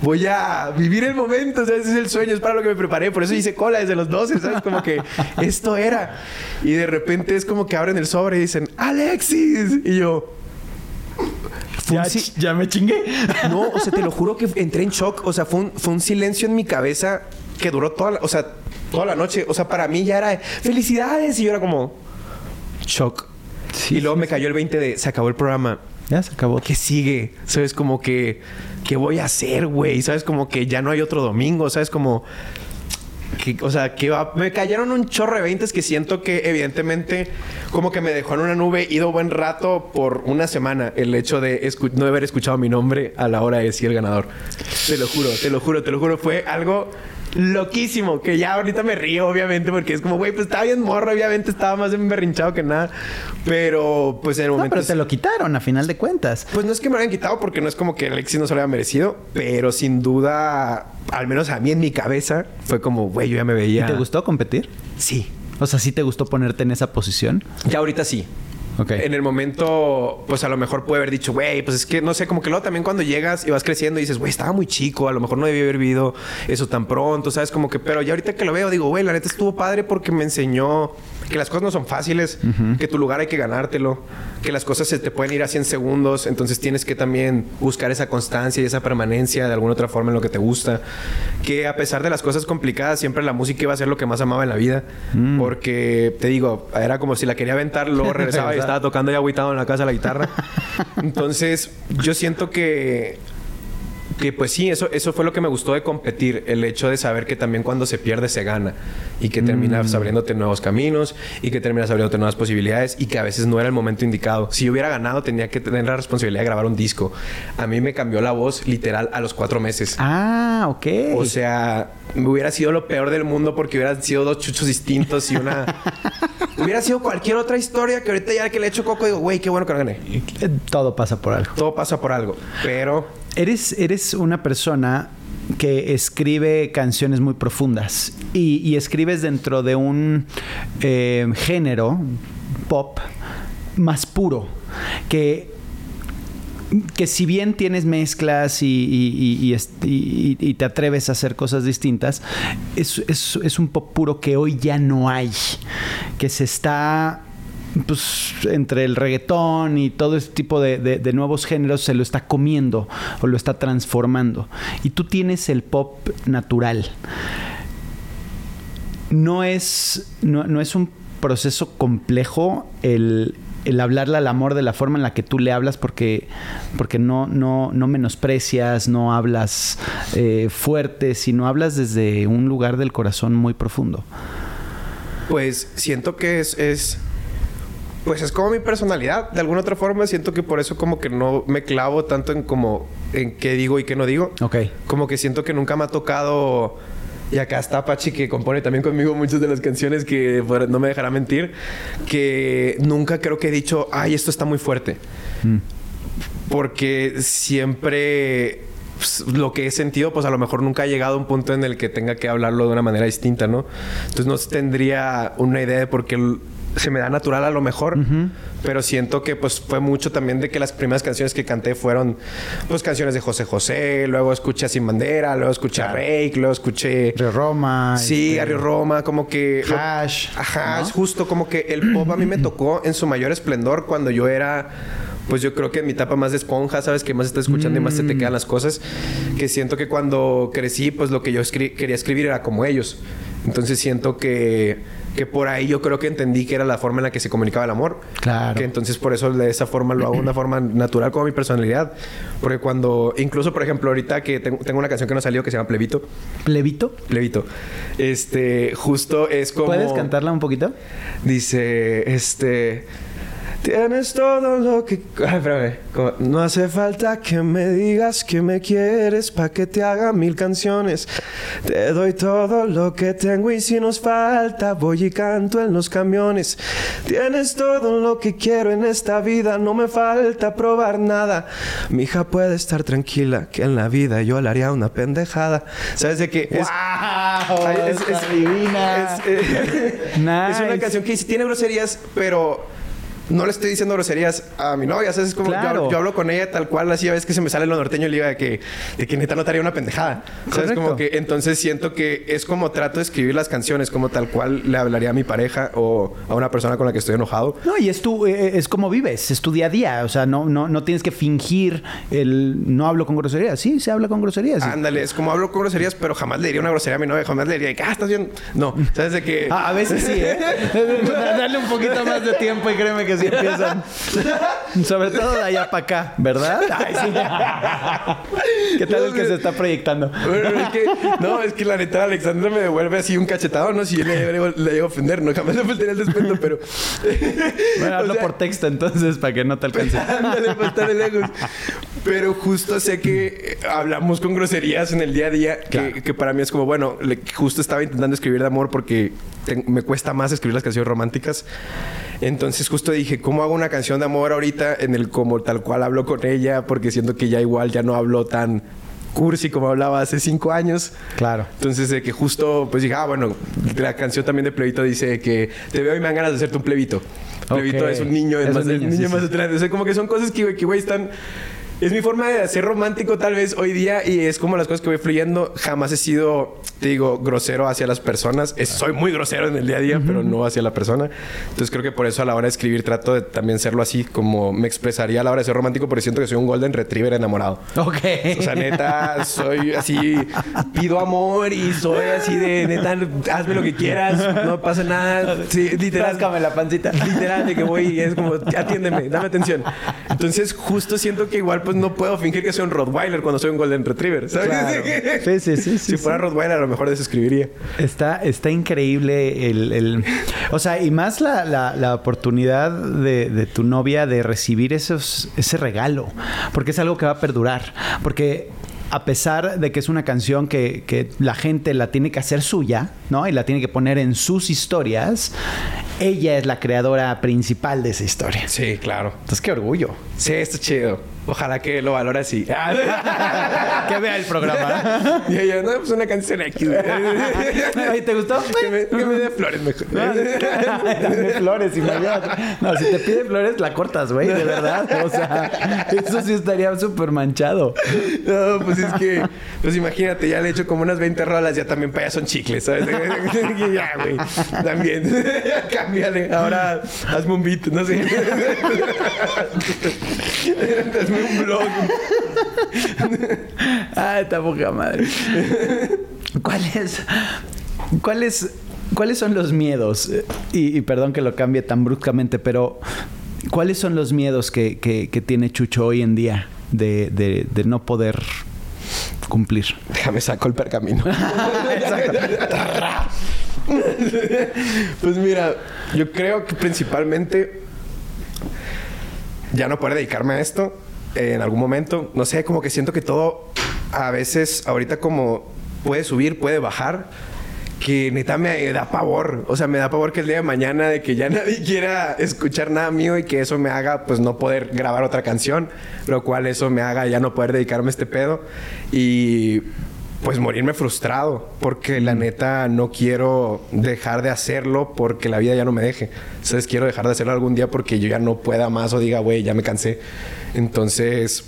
[SPEAKER 1] Voy a vivir el momento, ¿sabes? Es el sueño, es para lo que me preparé. Por eso hice cola desde los 12, ¿sabes? Como que esto era. Y de repente es como que abren el sobre y dicen, ¡Alexis! Y yo, fue un
[SPEAKER 2] Ya,
[SPEAKER 1] si-
[SPEAKER 2] ya me chingué.
[SPEAKER 1] no, o sea, te lo juro que entré en shock. O sea, fue un, fue un silencio en mi cabeza que duró toda la, o sea, toda la noche. O sea, para mí ya era de, felicidades. Y yo era como shock.
[SPEAKER 2] Sí,
[SPEAKER 1] y luego me cayó el 20 de se acabó el programa.
[SPEAKER 2] Ya se acabó.
[SPEAKER 1] ¿Qué sigue? ¿Sabes? Como que, ¿qué voy a hacer, güey? ¿Sabes? Como que ya no hay otro domingo. ¿Sabes? Como, que, o sea, que va- me cayeron un chorro de veintes que siento que evidentemente como que me dejó en una nube ido buen rato por una semana el hecho de no haber escuchado mi nombre a la hora de decir el ganador. Te lo juro, te lo juro, te lo juro. Fue algo loquísimo que ya ahorita me río obviamente porque es como, güey, pues estaba bien morro, obviamente estaba más emberrinchado que nada. Pero pues en el
[SPEAKER 2] No,
[SPEAKER 1] momento...
[SPEAKER 2] pero te lo quitaron a final de cuentas.
[SPEAKER 1] Pues no es que me lo hayan quitado porque no es como que Alexis no se lo haya merecido, pero sin duda, al menos a mí en mi cabeza, fue como, güey, yo ya me
[SPEAKER 2] ¿Y
[SPEAKER 1] veía.
[SPEAKER 2] te gustó competir?
[SPEAKER 1] Sí.
[SPEAKER 2] O sea, ¿sí te gustó ponerte en esa posición?
[SPEAKER 1] Ya ahorita sí.
[SPEAKER 2] Ok.
[SPEAKER 1] En el momento, pues a lo mejor puede haber dicho, güey, pues es que no sé, como que luego también cuando llegas y vas creciendo y dices, güey, estaba muy chico, a lo mejor no debía haber vivido eso tan pronto, ¿sabes? Como que, pero ya ahorita que lo veo, digo, güey, la neta estuvo padre porque me enseñó que las cosas no son fáciles, que tu lugar hay que ganártelo, que las cosas se te pueden ir a 100 segundos, entonces tienes que también buscar esa constancia y esa permanencia de alguna otra forma en lo que te gusta, que a pesar de las cosas complicadas, siempre la música iba a ser lo que más amaba en la vida, porque te digo, era como si la quería aventar, luego regresaba y estaba tocando ya agüitado en la casa la guitarra. Entonces, yo siento que que pues sí, eso, eso fue lo que me gustó de competir, el hecho de saber que también cuando se pierde se gana y que terminas
[SPEAKER 2] Mm.
[SPEAKER 1] abriéndote nuevos caminos y que terminas abriéndote nuevas posibilidades y que a veces no era el momento indicado. Si yo hubiera ganado tenía que tener la responsabilidad de grabar un disco. A mí me cambió la voz literal a los cuatro meses.
[SPEAKER 2] Ah, ok.
[SPEAKER 1] O sea, me hubiera sido lo peor del mundo porque hubieran sido dos chuchos distintos y una... hubiera sido cualquier otra historia que ahorita ya que le echo coco digo, güey, qué bueno que no gané.
[SPEAKER 2] Eh, Todo pasa por algo.
[SPEAKER 1] Todo pasa por algo. Pero
[SPEAKER 2] Eres, eres una persona que escribe canciones muy profundas y, y escribes dentro de un eh, género pop más puro que que si bien tienes mezclas y, y- y- y te atreves a hacer cosas distintas, es, es- es un pop puro que hoy ya no hay, que se está pues entre el reggaetón y todo este tipo de, de- nuevos géneros se lo está comiendo o lo está transformando. Y tú tienes el pop natural. No es, no, no es un proceso complejo el, el hablarle al amor de la forma en la que tú le hablas porque, porque no, no, no menosprecias, no hablas eh, fuerte, sino hablas desde un lugar del corazón muy profundo.
[SPEAKER 1] Pues siento que es. Pues es como mi personalidad. De alguna otra forma, siento que por eso como que no me clavo tanto en como en qué digo y qué no digo.
[SPEAKER 2] Ok.
[SPEAKER 1] Como que siento que nunca me ha tocado. Y acá está Apache que compone también conmigo muchas de las canciones que no me dejará mentir. Que nunca creo que he dicho, ay, esto está muy fuerte. Porque siempre pues, lo que he sentido, pues a lo mejor nunca ha llegado a un punto en el que tenga que hablarlo de una manera distinta, ¿no? Entonces no tendría una idea de por qué se me da natural a lo mejor, pero siento que pues fue mucho también de que las primeras canciones que canté fueron pues canciones de José José, luego escuché a Sin Bandera, luego escuché a Rake, luego escuché
[SPEAKER 2] Río Roma.
[SPEAKER 1] Sí,
[SPEAKER 2] este,
[SPEAKER 1] a Río Roma, como que... lo-
[SPEAKER 2] Hash,
[SPEAKER 1] Ajá,
[SPEAKER 2] ¿no?
[SPEAKER 1] es justo como que el pop a mí me tocó en su mayor esplendor cuando yo era... Pues yo creo que en mi etapa más de esponja, ¿sabes? Que más estás escuchando y más se te quedan las cosas. Que siento que cuando crecí, pues lo que yo escri- quería escribir era como ellos. Entonces siento que, que por ahí yo creo que entendí que era la forma en la que se comunicaba el amor.
[SPEAKER 2] Claro.
[SPEAKER 1] Que entonces por eso de esa forma lo hago de una forma natural como mi personalidad. Porque cuando... Incluso, por ejemplo, ahorita que tengo, tengo una canción que no salió que se llama Plebito.
[SPEAKER 2] ¿Plebito?
[SPEAKER 1] Plebito. Este, justo es como.
[SPEAKER 2] ¿Puedes cantarla un poquito?
[SPEAKER 1] Dice, este. Tienes todo lo que. Ay, espérame. Como, No hace falta que me digas que me quieres pa' que te haga mil canciones. Te doy todo lo que tengo y si nos falta, voy y canto en los camiones. Tienes todo lo que quiero en esta vida, no me falta probar nada. Mi hija puede estar tranquila que en la vida yo le haría una pendejada. ¿Sabes de qué? Es,
[SPEAKER 2] ¡Wow!
[SPEAKER 1] Es-
[SPEAKER 2] divina.
[SPEAKER 1] es, eh,
[SPEAKER 2] Nice.
[SPEAKER 1] una canción que tiene groserías, pero no le estoy diciendo groserías a mi novia. ¿sabes? Es como yo-
[SPEAKER 2] Claro.
[SPEAKER 1] yo, hablo con ella tal cual, así a veces que se me sale lo norteño y le digo de que, de que neta no te una pendejada. ¿Sabes?
[SPEAKER 2] Correcto.
[SPEAKER 1] Como que entonces siento que es como trato de escribir las canciones, como tal cual le hablaría a mi pareja o a una persona con la que estoy enojado.
[SPEAKER 2] No, y es tu, eh, es como vives, es tu día a día. O sea, no, no, no tienes que fingir el no hablo con groserías. Sí, se habla con groserías. sí.
[SPEAKER 1] Ándale, es como hablo con groserías, pero jamás le diría una grosería a mi novia, jamás le diría que, ah, estás bien. No, ¿sabes? De que.
[SPEAKER 2] Ah, a veces sí, ¿eh? Dale un poquito más de tiempo y créeme que sí empiezan. Sobre todo de allá para acá, ¿verdad? Ay, sí. ¿Qué tal el que se está proyectando?
[SPEAKER 1] Bueno, es que, no, es que la neta Alexandra me devuelve así un cachetado, no si yo le, le, le llego a ofender, no jamás le faltaría el descuento, pero.
[SPEAKER 2] Bueno,
[SPEAKER 1] O
[SPEAKER 2] hablo
[SPEAKER 1] sea,
[SPEAKER 2] por texto entonces para que no te alcance.
[SPEAKER 1] Ándale, para estar de lejos. Pero justo sé que hablamos con groserías en el día a día, que, que para mí es como, bueno, le- justo estaba intentando escribir de amor porque te- me cuesta más escribir las canciones románticas. Entonces justo dije, ¿cómo hago una canción de amor ahorita en el como tal cual hablo con ella? Porque siento que ya igual ya no hablo tan cursi como hablaba hace cinco años.
[SPEAKER 2] Claro.
[SPEAKER 1] Entonces, de que justo, pues dije, ah, bueno, la canción también de Plebito dice que te veo y me dan ganas de hacerte un plebito. Plebito es un niño, es,
[SPEAKER 2] Es
[SPEAKER 1] más,
[SPEAKER 2] un niño,
[SPEAKER 1] niño
[SPEAKER 2] sí,
[SPEAKER 1] más
[SPEAKER 2] sí.
[SPEAKER 1] atrás. O sea, como que son cosas que, güey, que, güey, están... Es mi forma de ser romántico tal vez hoy día y es como las cosas que voy fluyendo. Jamás he sido, te digo, grosero hacia las personas. Es- soy muy grosero en el día a día, pero no hacia la persona. Entonces creo que por eso a la hora de escribir trato de también serlo así, como me expresaría a la hora de ser romántico, porque siento que soy un golden retriever enamorado.
[SPEAKER 2] Ok.
[SPEAKER 1] O sea, neta, soy así, pido amor y soy así de, neta, hazme lo que quieras, no pasa nada. Sí, literal.
[SPEAKER 2] Ráscame la pancita.
[SPEAKER 1] Literal, de que voy y es como, atiéndeme, dame atención. Entonces, justo siento que igual, pues pues no puedo fingir que soy un Rottweiler cuando soy un Golden Retriever, ¿sabes?
[SPEAKER 2] Claro. Sí, sí, sí, sí,
[SPEAKER 1] si fuera. Rottweiler, a lo mejor desescribiría.
[SPEAKER 2] Está, está increíble el, el- O sea, y más la, la- la oportunidad de, de tu novia de recibir esos, ese regalo. Porque es algo que va a perdurar. Porque a pesar de que es una canción que, que la gente la tiene que hacer suya, ¿no? Y la tiene que poner en sus historias, ella es la creadora principal de esa historia.
[SPEAKER 1] Sí, claro.
[SPEAKER 2] Entonces, qué orgullo.
[SPEAKER 1] Sí, está chido. Ojalá que lo valore así.
[SPEAKER 2] que vea el programa.
[SPEAKER 1] y ella, no, pues una canción X.
[SPEAKER 2] Ay, ¿Te gustó?
[SPEAKER 1] que, me, que me dé flores mejor.
[SPEAKER 2] Dame flores, imagínate. No, si te pide flores, la cortas, güey, de verdad. O sea, eso sí estaría súper manchado.
[SPEAKER 1] No, pues es que, pues imagínate, ya le he hecho como unas 20 rolas, ya también para allá son chicles, ¿sabes? Y ya, güey, también. Cámbiale, ahora hazme un beat, no sé. Un blog.
[SPEAKER 2] Ay, está poca madre. ¿Cuáles, cuáles, cuáles son los miedos? Y, y perdón que lo cambie tan bruscamente, pero ¿cuáles son los miedos que, que- que tiene Chucho hoy en día de, de- de no poder cumplir?
[SPEAKER 1] Déjame saco el pergamino. pues mira, yo creo que principalmente ya no poder dedicarme a esto en algún momento. No sé, como que siento que todo a veces ahorita como puede subir, puede bajar. Que neta me da pavor. O sea, me da pavor que el día de mañana de que ya nadie quiera escuchar nada mío y que eso me haga pues no poder grabar otra canción. Lo cual eso me haga ya no poder dedicarme a este pedo. Y pues morirme frustrado. Porque la neta no quiero dejar de hacerlo porque la vida ya no me deje. Entonces quiero dejar de hacerlo algún día porque yo ya no pueda más o diga, güey, ya me cansé. Entonces,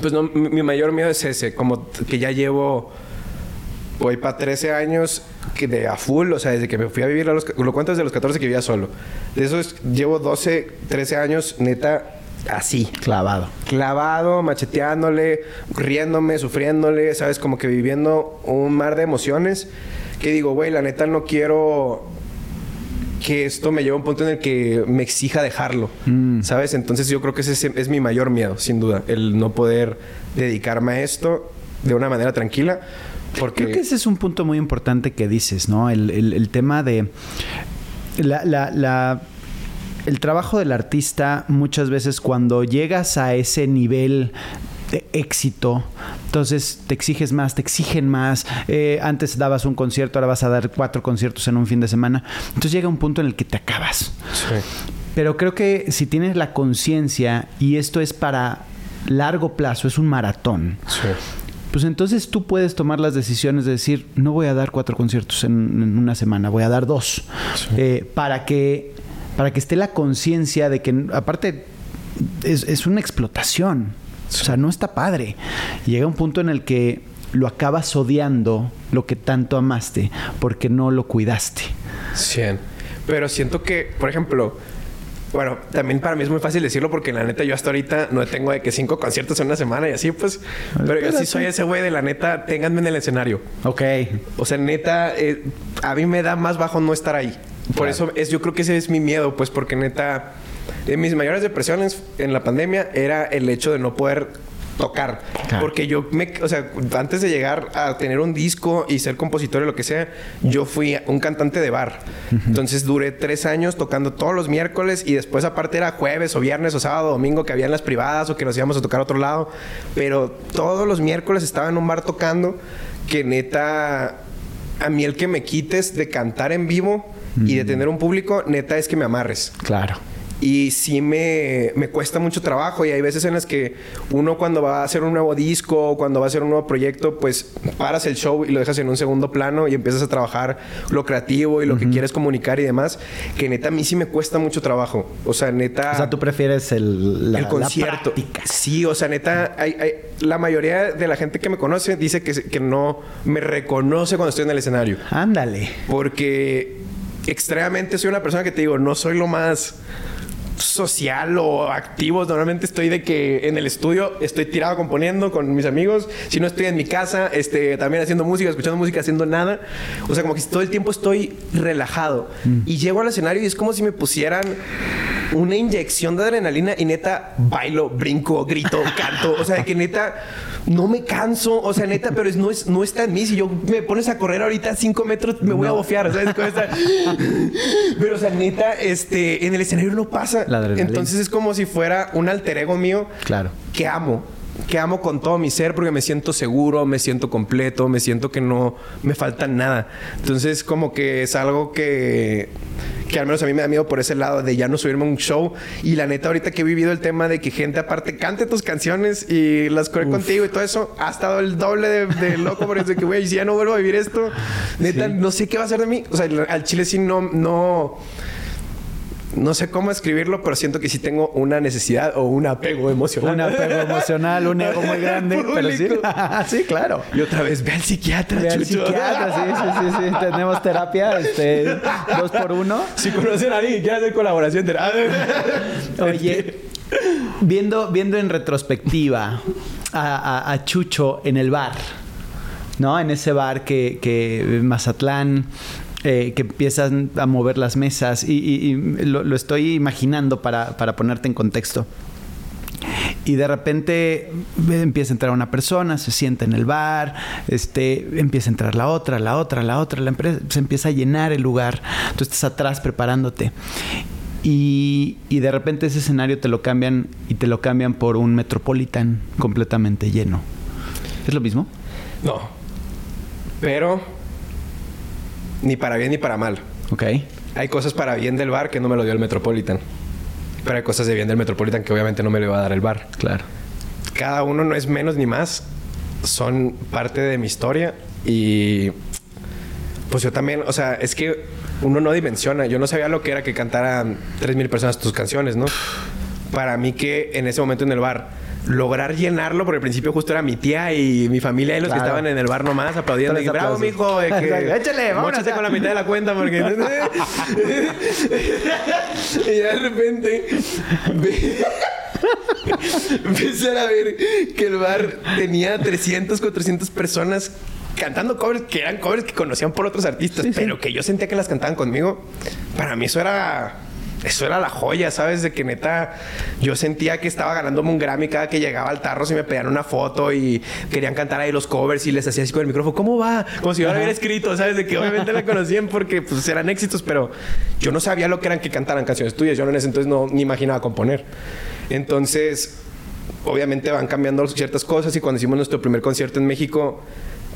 [SPEAKER 1] pues no, mi, mayor miedo es ese. Como que ya llevo... Voy para 13 años que de a full, o sea, desde que me fui a vivir a los... Lo cuento desde los 14 que vivía solo. De esos llevo 12, 13 años, neta, así
[SPEAKER 2] Clavado.
[SPEAKER 1] clavado, macheteándole, riéndome, sufriéndole, ¿sabes? Como que viviendo un mar de emociones que digo, güey, la neta no quiero que esto me lleve a un punto en el que me exija dejarlo, ¿sabes? Entonces yo creo que ese es, es mi mayor miedo, sin duda, el no poder dedicarme a esto de una manera tranquila, porque...
[SPEAKER 2] Creo que ese es un punto muy importante que dices, ¿no? El, el- el tema de la, la- la- el trabajo del artista muchas veces cuando llegas a ese nivel de éxito, entonces te exiges más, te exigen más. Eh, antes dabas un concierto, ahora vas a dar cuatro conciertos en un fin de semana. Entonces llega un punto en el que te acabas.
[SPEAKER 1] Sí.
[SPEAKER 2] Pero creo que si tienes la conciencia y esto es para largo plazo, es un maratón.
[SPEAKER 1] Sí.
[SPEAKER 2] Pues entonces tú puedes tomar las decisiones de decir, no voy a dar cuatro conciertos en, en una semana, voy a dar dos. Eh, para, que, para que esté la conciencia de que, aparte, es, es una explotación. O sea, no está padre. Llega un punto en el que lo acabas odiando lo que tanto amaste porque no lo cuidaste.
[SPEAKER 1] 100. Pero siento que, por ejemplo, bueno, también para mí es muy fácil decirlo porque la neta yo hasta ahorita no tengo de que cinco conciertos en una semana y así, pues. Pero yo sí soy ese güey de la neta, ténganme en el escenario.
[SPEAKER 2] Ok.
[SPEAKER 1] O sea, neta, eh, a mí me da más bajo no estar ahí. Por eso es, yo creo que ese es mi miedo, pues porque neta, de mis mayores depresiones en la pandemia era el hecho de no poder tocar.
[SPEAKER 2] Claro.
[SPEAKER 1] Porque yo me, o sea, antes de llegar a tener un disco y ser compositor o lo que sea, yo fui un cantante de bar. Entonces duré tres años tocando todos los miércoles y después aparte era jueves o viernes o sábado o domingo que había en las privadas o que nos íbamos a tocar a otro lado. Pero todos los miércoles estaba en un bar tocando que neta, a mí el que me quites de cantar en vivo y de tener un público, neta es que me amarres.
[SPEAKER 2] Claro.
[SPEAKER 1] Y sí me, me cuesta mucho trabajo y hay veces en las que uno cuando va a hacer un nuevo disco o cuando va a hacer un nuevo proyecto, pues paras el show y lo dejas en un segundo plano y empiezas a trabajar lo creativo y lo que quieres comunicar y demás, que neta a mí sí me cuesta mucho trabajo. O sea, neta...
[SPEAKER 2] O sea, tú prefieres el, la,
[SPEAKER 1] el concierto. sí, o sea, neta, hay, hay- la mayoría de la gente que me conoce dice que, que no me reconoce cuando estoy en el escenario.
[SPEAKER 2] Ándale.
[SPEAKER 1] Porque extremadamente soy una persona que te digo, no soy lo más social o activo. Normalmente estoy de que en el estudio estoy tirado componiendo con mis amigos. Si no estoy en mi casa, este, también haciendo música, escuchando música, haciendo nada. O sea, como que todo el tiempo estoy relajado. Y llego al escenario y es como si me pusieran una inyección de adrenalina y neta bailo, brinco, grito, canto. O sea, de que neta no me canso. O sea, neta, pero es, no, es, no está en mí. Si yo me pones a correr ahorita cinco metros, me voy a bofear. Pero, o sea, neta, este, en el escenario no pasa.
[SPEAKER 2] La adrenalina.
[SPEAKER 1] Entonces es como si fuera un alter ego mío
[SPEAKER 2] Claro.
[SPEAKER 1] que amo. Que amo con todo mi ser porque me siento seguro, me siento completo, me siento que no me falta nada. Entonces, como que es algo que, que al menos a mí me da miedo por ese lado de ya no subirme a un show. Y la neta, ahorita que he vivido el tema de que gente aparte cante tus canciones y las corre contigo y todo eso, ha estado el doble de, de loco porque es de que, güey, si ya no vuelvo a vivir esto, neta, no sé qué va a hacer de mí. O sea, al chile sí no, no, no sé cómo escribirlo, pero siento que sí tengo una necesidad o un apego emocional.
[SPEAKER 2] Un apego emocional, un ego muy grande. pero sí. Claro.
[SPEAKER 1] Y otra vez, ve al psiquiatra,
[SPEAKER 2] Ve al
[SPEAKER 1] Chucho.
[SPEAKER 2] psiquiatra, sí, sí, sí, sí. Tenemos terapia, este, dos por uno.
[SPEAKER 1] Si conocen a alguien que hacer colaboración.
[SPEAKER 2] Oye, viendo, viendo en retrospectiva a, a- a Chucho en el bar, ¿no? En ese bar que, que Mazatlán, eh, que empiezan a mover las mesas y, lo, estoy imaginando para, para ponerte en contexto. Y de repente ve, empieza a entrar una persona, se sienta en el bar, este, empieza a entrar la otra, la otra, la otra, la empresa, se empieza a llenar el lugar. Tú estás atrás preparándote. Y, y de repente ese escenario te lo cambian y te lo cambian por un Metropolitan completamente lleno. ¿Es lo mismo?
[SPEAKER 1] No. Pero... Ni para bien ni para mal.
[SPEAKER 2] Ok.
[SPEAKER 1] Hay cosas para bien del bar que no me lo dio el Metropolitan. Pero hay cosas de bien del Metropolitan que obviamente no me lo iba a dar el bar.
[SPEAKER 2] Claro.
[SPEAKER 1] Cada uno no es menos ni más. Son parte de mi historia. Y... Pues yo también... O sea, es que uno no dimensiona. Yo no sabía lo que era que cantaran 3.000 personas tus canciones, ¿no? Para mí que en ese momento en el bar... Lograr llenarlo, porque al principio justo era mi tía y mi familia y los
[SPEAKER 2] Claro.
[SPEAKER 1] que estaban en el bar nomás aplaudiendo. Y bravo, mijo. Que.
[SPEAKER 2] Échale, vámonos
[SPEAKER 1] con la mitad de la cuenta porque... y de repente... Empezar a ver que el bar tenía 300, 400 personas cantando covers que eran covers que conocían por otros artistas, pero que yo sentía que las cantaban conmigo. Para mí eso era eso era la joya, ¿sabes? De que neta yo sentía que estaba ganándome un Grammy cada que llegaba al tarro, se me pedían una foto y querían cantar ahí los covers y les hacía así con el micrófono, ¿cómo va? Como si yo lo hubiera escrito, ¿sabes? De que obviamente la conocían porque pues eran éxitos, pero yo no sabía lo que eran que cantaran canciones tuyas. Yo en ese entonces no ni imaginaba componer. Entonces, obviamente van cambiando ciertas cosas y cuando hicimos nuestro primer concierto en México,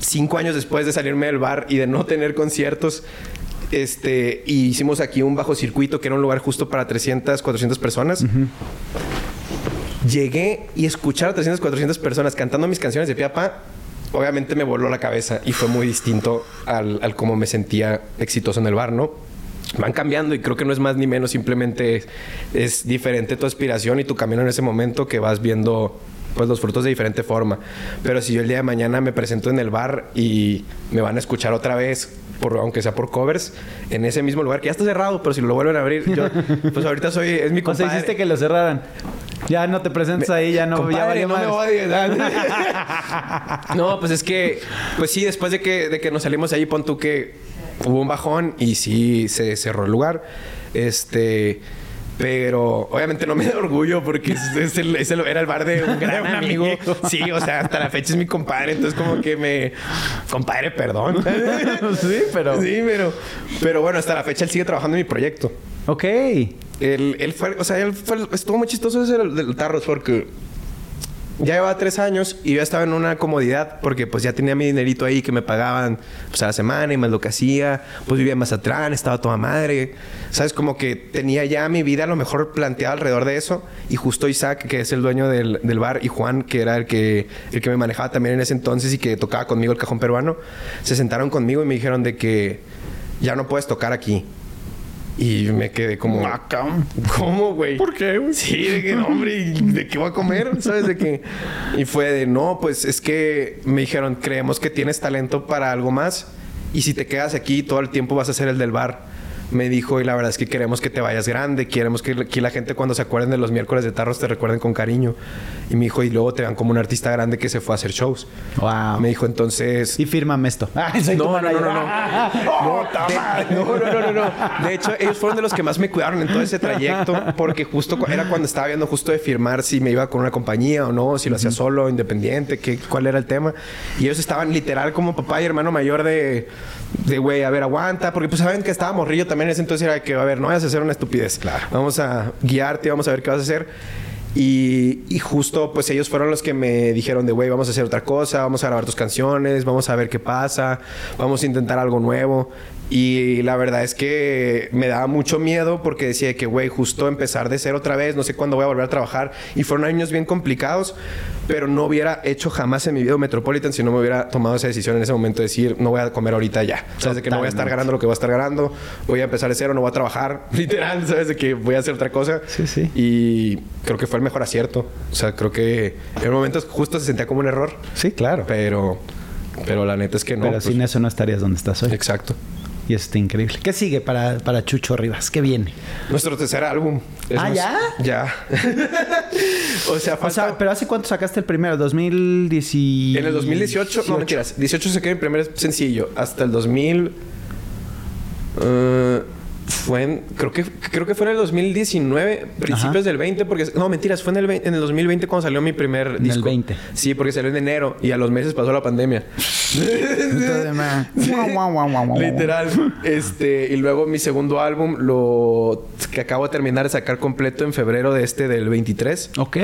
[SPEAKER 1] cinco años después de salirme del bar y de no tener conciertos, este, y hicimos aquí un bajo circuito que era un lugar justo para 300, 400 personas. Llegué y escuchar a 300, 400 personas cantando mis canciones de Piapa, obviamente me voló la cabeza y fue muy distinto al, al cómo me sentía exitoso en el bar, ¿no? Van cambiando y creo que no es más ni menos, simplemente es, es diferente tu aspiración y tu camino en ese momento que vas viendo pues los frutos de diferente forma. Pero si yo el día de mañana me presento en el bar y me van a escuchar otra vez, por, aunque sea por covers, en ese mismo lugar que ya está cerrado, pero si lo vuelven a abrir, yo, pues ahorita soy, es mi
[SPEAKER 2] O sea,
[SPEAKER 1] compadre.
[SPEAKER 2] hiciste que lo cerraran. Ya no te presentes ahí, ya no, ya
[SPEAKER 1] Compadre,
[SPEAKER 2] valió
[SPEAKER 1] no me odies. no, pues es que, pues sí, después de que, de que nos salimos ahí, pon tú que hubo un bajón y sí se cerró el lugar. Este. Pero obviamente no me da orgullo porque es- es el- es el- era el bar de un gran amigo. Sí, o sea, hasta la fecha es mi compadre. Entonces, como que me. Compadre, perdón.
[SPEAKER 2] sí, pero...
[SPEAKER 1] Sí, pero. Pero bueno, hasta la fecha él sigue trabajando en mi proyecto.
[SPEAKER 2] Ok.
[SPEAKER 1] Él, él fue, o sea, él fue, estuvo muy chistoso ese del, del Tarros porque ya llevaba tres años y yo estaba en una comodidad porque pues ya tenía mi dinerito ahí que me pagaban pues a la semana y más lo que hacía. Pues vivía en Mazatlán, estaba toda madre. ¿Sabes? Como que tenía ya mi vida a lo mejor planteada alrededor de eso. Y justo Isaac, que es el dueño del, del bar, y Juan, que era el que, el que me manejaba también en ese entonces y que tocaba conmigo el cajón peruano, se sentaron conmigo y me dijeron de que ya no puedes tocar aquí. Y me quedé como... ¿Cómo, güey? ¿Por qué, güey? Sí, de que, no, hombre, ¿y ¿de qué voy a comer? ¿Sabes? De que... Y fue de, no, pues es que me dijeron, creemos que tienes talento para algo más. Y si te quedas aquí, todo el tiempo vas a ser el del bar. Me dijo, y la verdad es que queremos que te vayas grande, queremos que aquí la gente cuando se acuerden de los miércoles de tarros te recuerden con cariño. Y me dijo, y luego te vean como un artista grande que se fue a hacer shows.
[SPEAKER 2] Wow.
[SPEAKER 1] Me dijo, entonces...
[SPEAKER 2] Y fírmame esto. Ay, soy tu
[SPEAKER 1] No, no, no, no, no. De, no, no, no, no, no. De hecho, ellos fueron de los que más me cuidaron en todo ese trayecto, porque justo era cuando estaba viendo justo de firmar si me iba con una compañía o no, si lo hacía solo, independiente, qué, cuál era el tema. Y ellos estaban literal como papá y hermano mayor de, de güey, a ver, aguanta, porque pues saben que estaba morrillo también en ese entonces era que, a ver, no vayas a hacer una estupidez. Claro. Vamos a guiarte, vamos a ver qué vas a hacer. Y, y justo, pues ellos fueron los que me dijeron de, güey, vamos a hacer otra cosa, vamos a grabar tus canciones, vamos a ver qué pasa, vamos a intentar algo nuevo. Y la verdad es que me daba mucho miedo porque decía que, güey, justo empezar de cero otra vez, no sé cuándo voy a volver a trabajar. Y fueron años bien complicados, pero no hubiera hecho jamás en mi vida Metropolitan si no me hubiera tomado esa decisión en ese momento de decir, no voy a comer ahorita ya. Sabes de que no voy a estar ganando lo que voy a estar ganando, voy a empezar de cero, no voy a trabajar, literal, sabes de que voy a hacer otra cosa.
[SPEAKER 2] Sí, sí.
[SPEAKER 1] Y creo que fue el mejor acierto. O sea, creo que en momentos justo se sentía como un error,
[SPEAKER 2] Sí, claro.
[SPEAKER 1] pero, pero la neta es que no.
[SPEAKER 2] Pero
[SPEAKER 1] pues,
[SPEAKER 2] sin eso no estarías donde estás hoy.
[SPEAKER 1] Exacto.
[SPEAKER 2] Y está increíble. ¿Qué sigue para, para Chucho Rivas? ¿Qué viene?
[SPEAKER 1] Nuestro tercer álbum.
[SPEAKER 2] Ah,
[SPEAKER 1] nos-
[SPEAKER 2] ¿ya?
[SPEAKER 1] Ya. o sea,
[SPEAKER 2] O
[SPEAKER 1] falta...
[SPEAKER 2] sea, ¿pero hace cuánto sacaste el primero? ¿2018?
[SPEAKER 1] En el 2018, no mentiras, 18 saqué mi primer sencillo. Hasta el 2000 eh, fue en, creo que creo que fue en el 2019, principios
[SPEAKER 2] Ajá.
[SPEAKER 1] del 20, porque no mentiras, fue en el, 20 en el 2020 cuando salió mi primer
[SPEAKER 2] el
[SPEAKER 1] disco.
[SPEAKER 2] 20.
[SPEAKER 1] Sí, porque salió en enero y a los meses pasó la pandemia. Literal. Este, y luego mi segundo álbum, lo que acabo de terminar de sacar completo en febrero de este del 23.
[SPEAKER 2] Ok.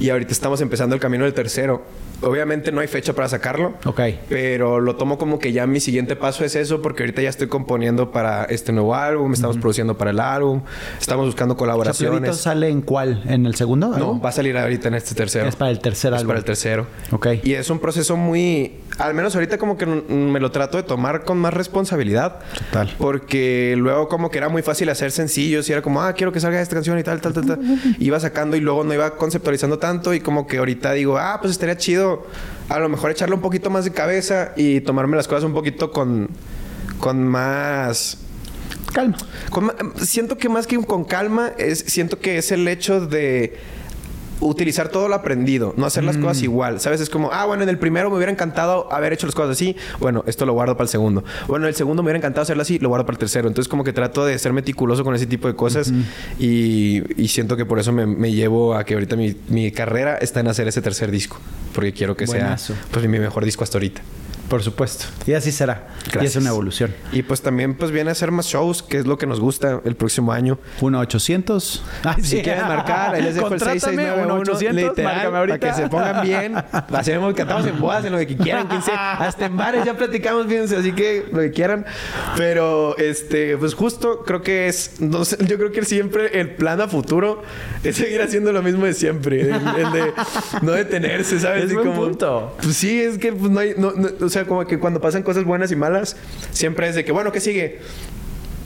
[SPEAKER 1] Y ahorita estamos empezando el camino del tercero. Obviamente no hay fecha para sacarlo.
[SPEAKER 2] Ok.
[SPEAKER 1] Pero lo tomo como que ya mi siguiente paso es eso, porque ahorita ya estoy componiendo para este nuevo álbum, estamos produciendo para el álbum, estamos buscando
[SPEAKER 2] sea,
[SPEAKER 1] colaboraciones.
[SPEAKER 2] ¿Fluidito sale en cuál? ¿En el segundo?
[SPEAKER 1] no, va a salir ahorita en este tercero.
[SPEAKER 2] Es para el tercer
[SPEAKER 1] Es
[SPEAKER 2] álbum.
[SPEAKER 1] para el tercero.
[SPEAKER 2] Ok.
[SPEAKER 1] Y es un proceso muy... Al menos ahorita como que me lo trato de tomar con más responsabilidad.
[SPEAKER 2] Total.
[SPEAKER 1] Porque luego como que era muy fácil hacer sencillos y era como, ah, quiero que salga esta canción y tal, tal, tal, tal. Iba sacando y luego no iba conceptualizando tanto y como que ahorita digo, ah, pues estaría chido a lo mejor echarle un poquito más de cabeza y tomarme las cosas un poquito con, con más...
[SPEAKER 2] Calma.
[SPEAKER 1] con siento que más que con calma, es, siento que es el hecho de utilizar todo lo aprendido, no hacer las cosas igual. ¿Sabes? Es como, ah, bueno, en el primero me hubiera encantado haber hecho las cosas así. Bueno, esto lo guardo para el segundo. Bueno, en el segundo me hubiera encantado hacerlo así, lo guardo para el tercero. Entonces, como que trato de ser meticuloso con ese tipo de cosas y, y siento que por eso me, me llevo a que ahorita mi, mi carrera está en hacer ese tercer disco. Porque quiero que
[SPEAKER 2] Buenazo.
[SPEAKER 1] sea pues, mi mejor disco hasta ahorita.
[SPEAKER 2] Por supuesto. Y así será. Y es
[SPEAKER 1] Gracias.
[SPEAKER 2] una evolución.
[SPEAKER 1] Y pues también pues viene a hacer más shows, que es lo que nos gusta el próximo año.
[SPEAKER 2] 1-800. Ay,
[SPEAKER 1] Si quieren marcar, ahí les dejo el
[SPEAKER 2] Contrátame,
[SPEAKER 1] 6691
[SPEAKER 2] 1-800,
[SPEAKER 1] literal, para que se pongan bien. Hacemos, cantamos en bodas, en lo que quieran, quien sea. Hasta en bares ya platicamos, fíjense, así que lo que quieran. Pero, este, pues justo creo que es, no sé, yo creo que siempre el plan a futuro es seguir haciendo lo mismo de siempre. El, el de no detenerse, ¿sabes?
[SPEAKER 2] Es buen
[SPEAKER 1] como-
[SPEAKER 2] punto.
[SPEAKER 1] Pues sí, es que pues, no hay, no- no- sea, como que cuando pasan cosas buenas y malas, siempre es de que, bueno, ¿qué sigue?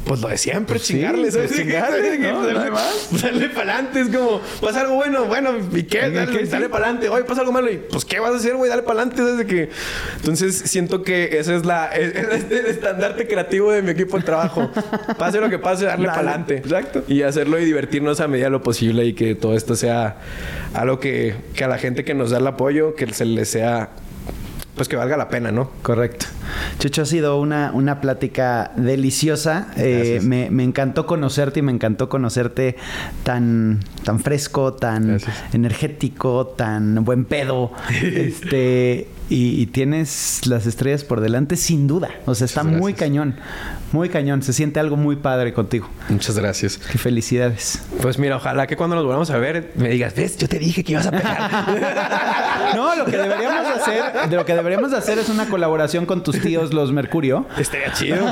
[SPEAKER 1] Pues lo de siempre,
[SPEAKER 2] sí, pues chingarle, ¿no?
[SPEAKER 1] Darle-
[SPEAKER 2] No hay más.
[SPEAKER 1] Darle para adelante, es como, pasa algo bueno, bueno, ¿y qué?
[SPEAKER 2] ¿Y
[SPEAKER 1] Dale, dale
[SPEAKER 2] sí?
[SPEAKER 1] para adelante. Oye, pasa algo malo, y pues, ¿qué vas a hacer, güey? Dale para adelante, ¿sabes? De que... Entonces, siento que ese es la, es, es el estandarte creativo de mi equipo de trabajo. Pase lo que pase, darle para adelante. Exacto. Y hacerlo y divertirnos a medida de lo posible y que todo esto sea algo que, que a la gente que nos da el apoyo, que se le sea, pues que valga la pena, ¿no?
[SPEAKER 2] Correcto. Chucho, ha sido una, una plática deliciosa. Eh, me, me encantó conocerte y me encantó conocerte tan, tan fresco, tan
[SPEAKER 1] Gracias.
[SPEAKER 2] energético, tan buen pedo. este, y, y tienes las estrellas por delante sin duda. O sea, está muy cañón. Muy cañón. Se siente algo muy padre contigo.
[SPEAKER 1] Muchas gracias.
[SPEAKER 2] Qué felicidades.
[SPEAKER 1] Pues mira, ojalá que cuando nos volvamos a ver me digas, ves, yo te dije que ibas a pegar.
[SPEAKER 2] No, lo que deberíamos de hacer, de lo que deberíamos de hacer es una colaboración con tus tíos los Mercurio.
[SPEAKER 1] Estaría chido.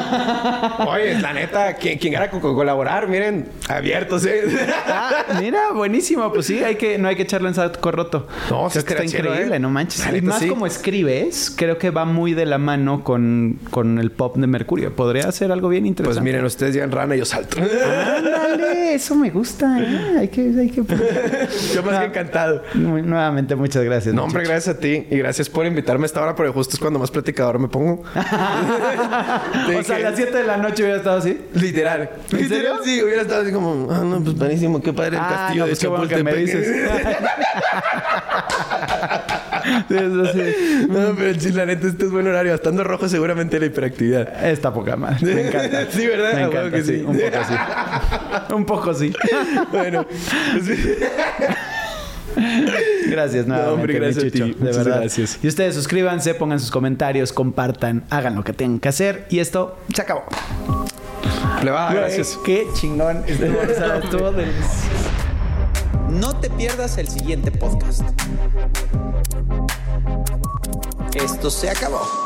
[SPEAKER 1] Oye, la neta, quien, quien quiera co- co- colaborar, miren, abiertos, ¿eh?
[SPEAKER 2] Ah, mira, buenísimo. Pues sí, hay que, no hay que echarlo en saco roto.
[SPEAKER 1] No,
[SPEAKER 2] Creo
[SPEAKER 1] sí
[SPEAKER 2] que está
[SPEAKER 1] estaría chido,
[SPEAKER 2] increíble,
[SPEAKER 1] ¿eh?
[SPEAKER 2] no manches.
[SPEAKER 1] La
[SPEAKER 2] Y más
[SPEAKER 1] sí.
[SPEAKER 2] como escribes, creo que va muy de la mano con, con el pop de Mercurio. Podría ser algo bien
[SPEAKER 1] Pues
[SPEAKER 2] interesante.
[SPEAKER 1] miren, ustedes llegan rana y yo salto.
[SPEAKER 2] Ándale, eso me gusta. ¿eh? Hay que, hay que...
[SPEAKER 1] yo más que encantado.
[SPEAKER 2] Muy- Nuevamente, muchas gracias.
[SPEAKER 1] No, hombre, gracias a ti y gracias por invitarme a esta hora, porque justo es cuando más platicador me pongo.
[SPEAKER 2] o sea, a las 7 de la noche hubiera estado así.
[SPEAKER 1] Literal.
[SPEAKER 2] ¿En
[SPEAKER 1] Literal,
[SPEAKER 2] serio?
[SPEAKER 1] sí, hubiera estado así como, ah, no, pues buenísimo, qué padre el
[SPEAKER 2] Ah,
[SPEAKER 1] castillo
[SPEAKER 2] no,
[SPEAKER 1] de
[SPEAKER 2] pues qué bueno que me dices. Sí, eso sí.
[SPEAKER 1] no, pero sí, la neta, este es buen horario. Estando rojo, seguramente la hiperactividad.
[SPEAKER 2] Está poca madre. Me encanta.
[SPEAKER 1] Sí, ¿verdad?
[SPEAKER 2] Me
[SPEAKER 1] Ah,
[SPEAKER 2] encanta,
[SPEAKER 1] que
[SPEAKER 2] sí.
[SPEAKER 1] sí.
[SPEAKER 2] Un poco sí. Un poco sí.
[SPEAKER 1] bueno,
[SPEAKER 2] Gracias nuevamente,
[SPEAKER 1] hombre, gracias a ti.
[SPEAKER 2] De
[SPEAKER 1] Muchas
[SPEAKER 2] verdad.
[SPEAKER 1] gracias.
[SPEAKER 2] Y ustedes suscríbanse, pongan sus comentarios, compartan, hagan lo que tengan que hacer. Y esto se acabó.
[SPEAKER 1] le va,
[SPEAKER 2] Güey,
[SPEAKER 1] gracias.
[SPEAKER 2] Qué chingón. Delicioso.
[SPEAKER 3] No te pierdas el siguiente podcast. Esto se acabó.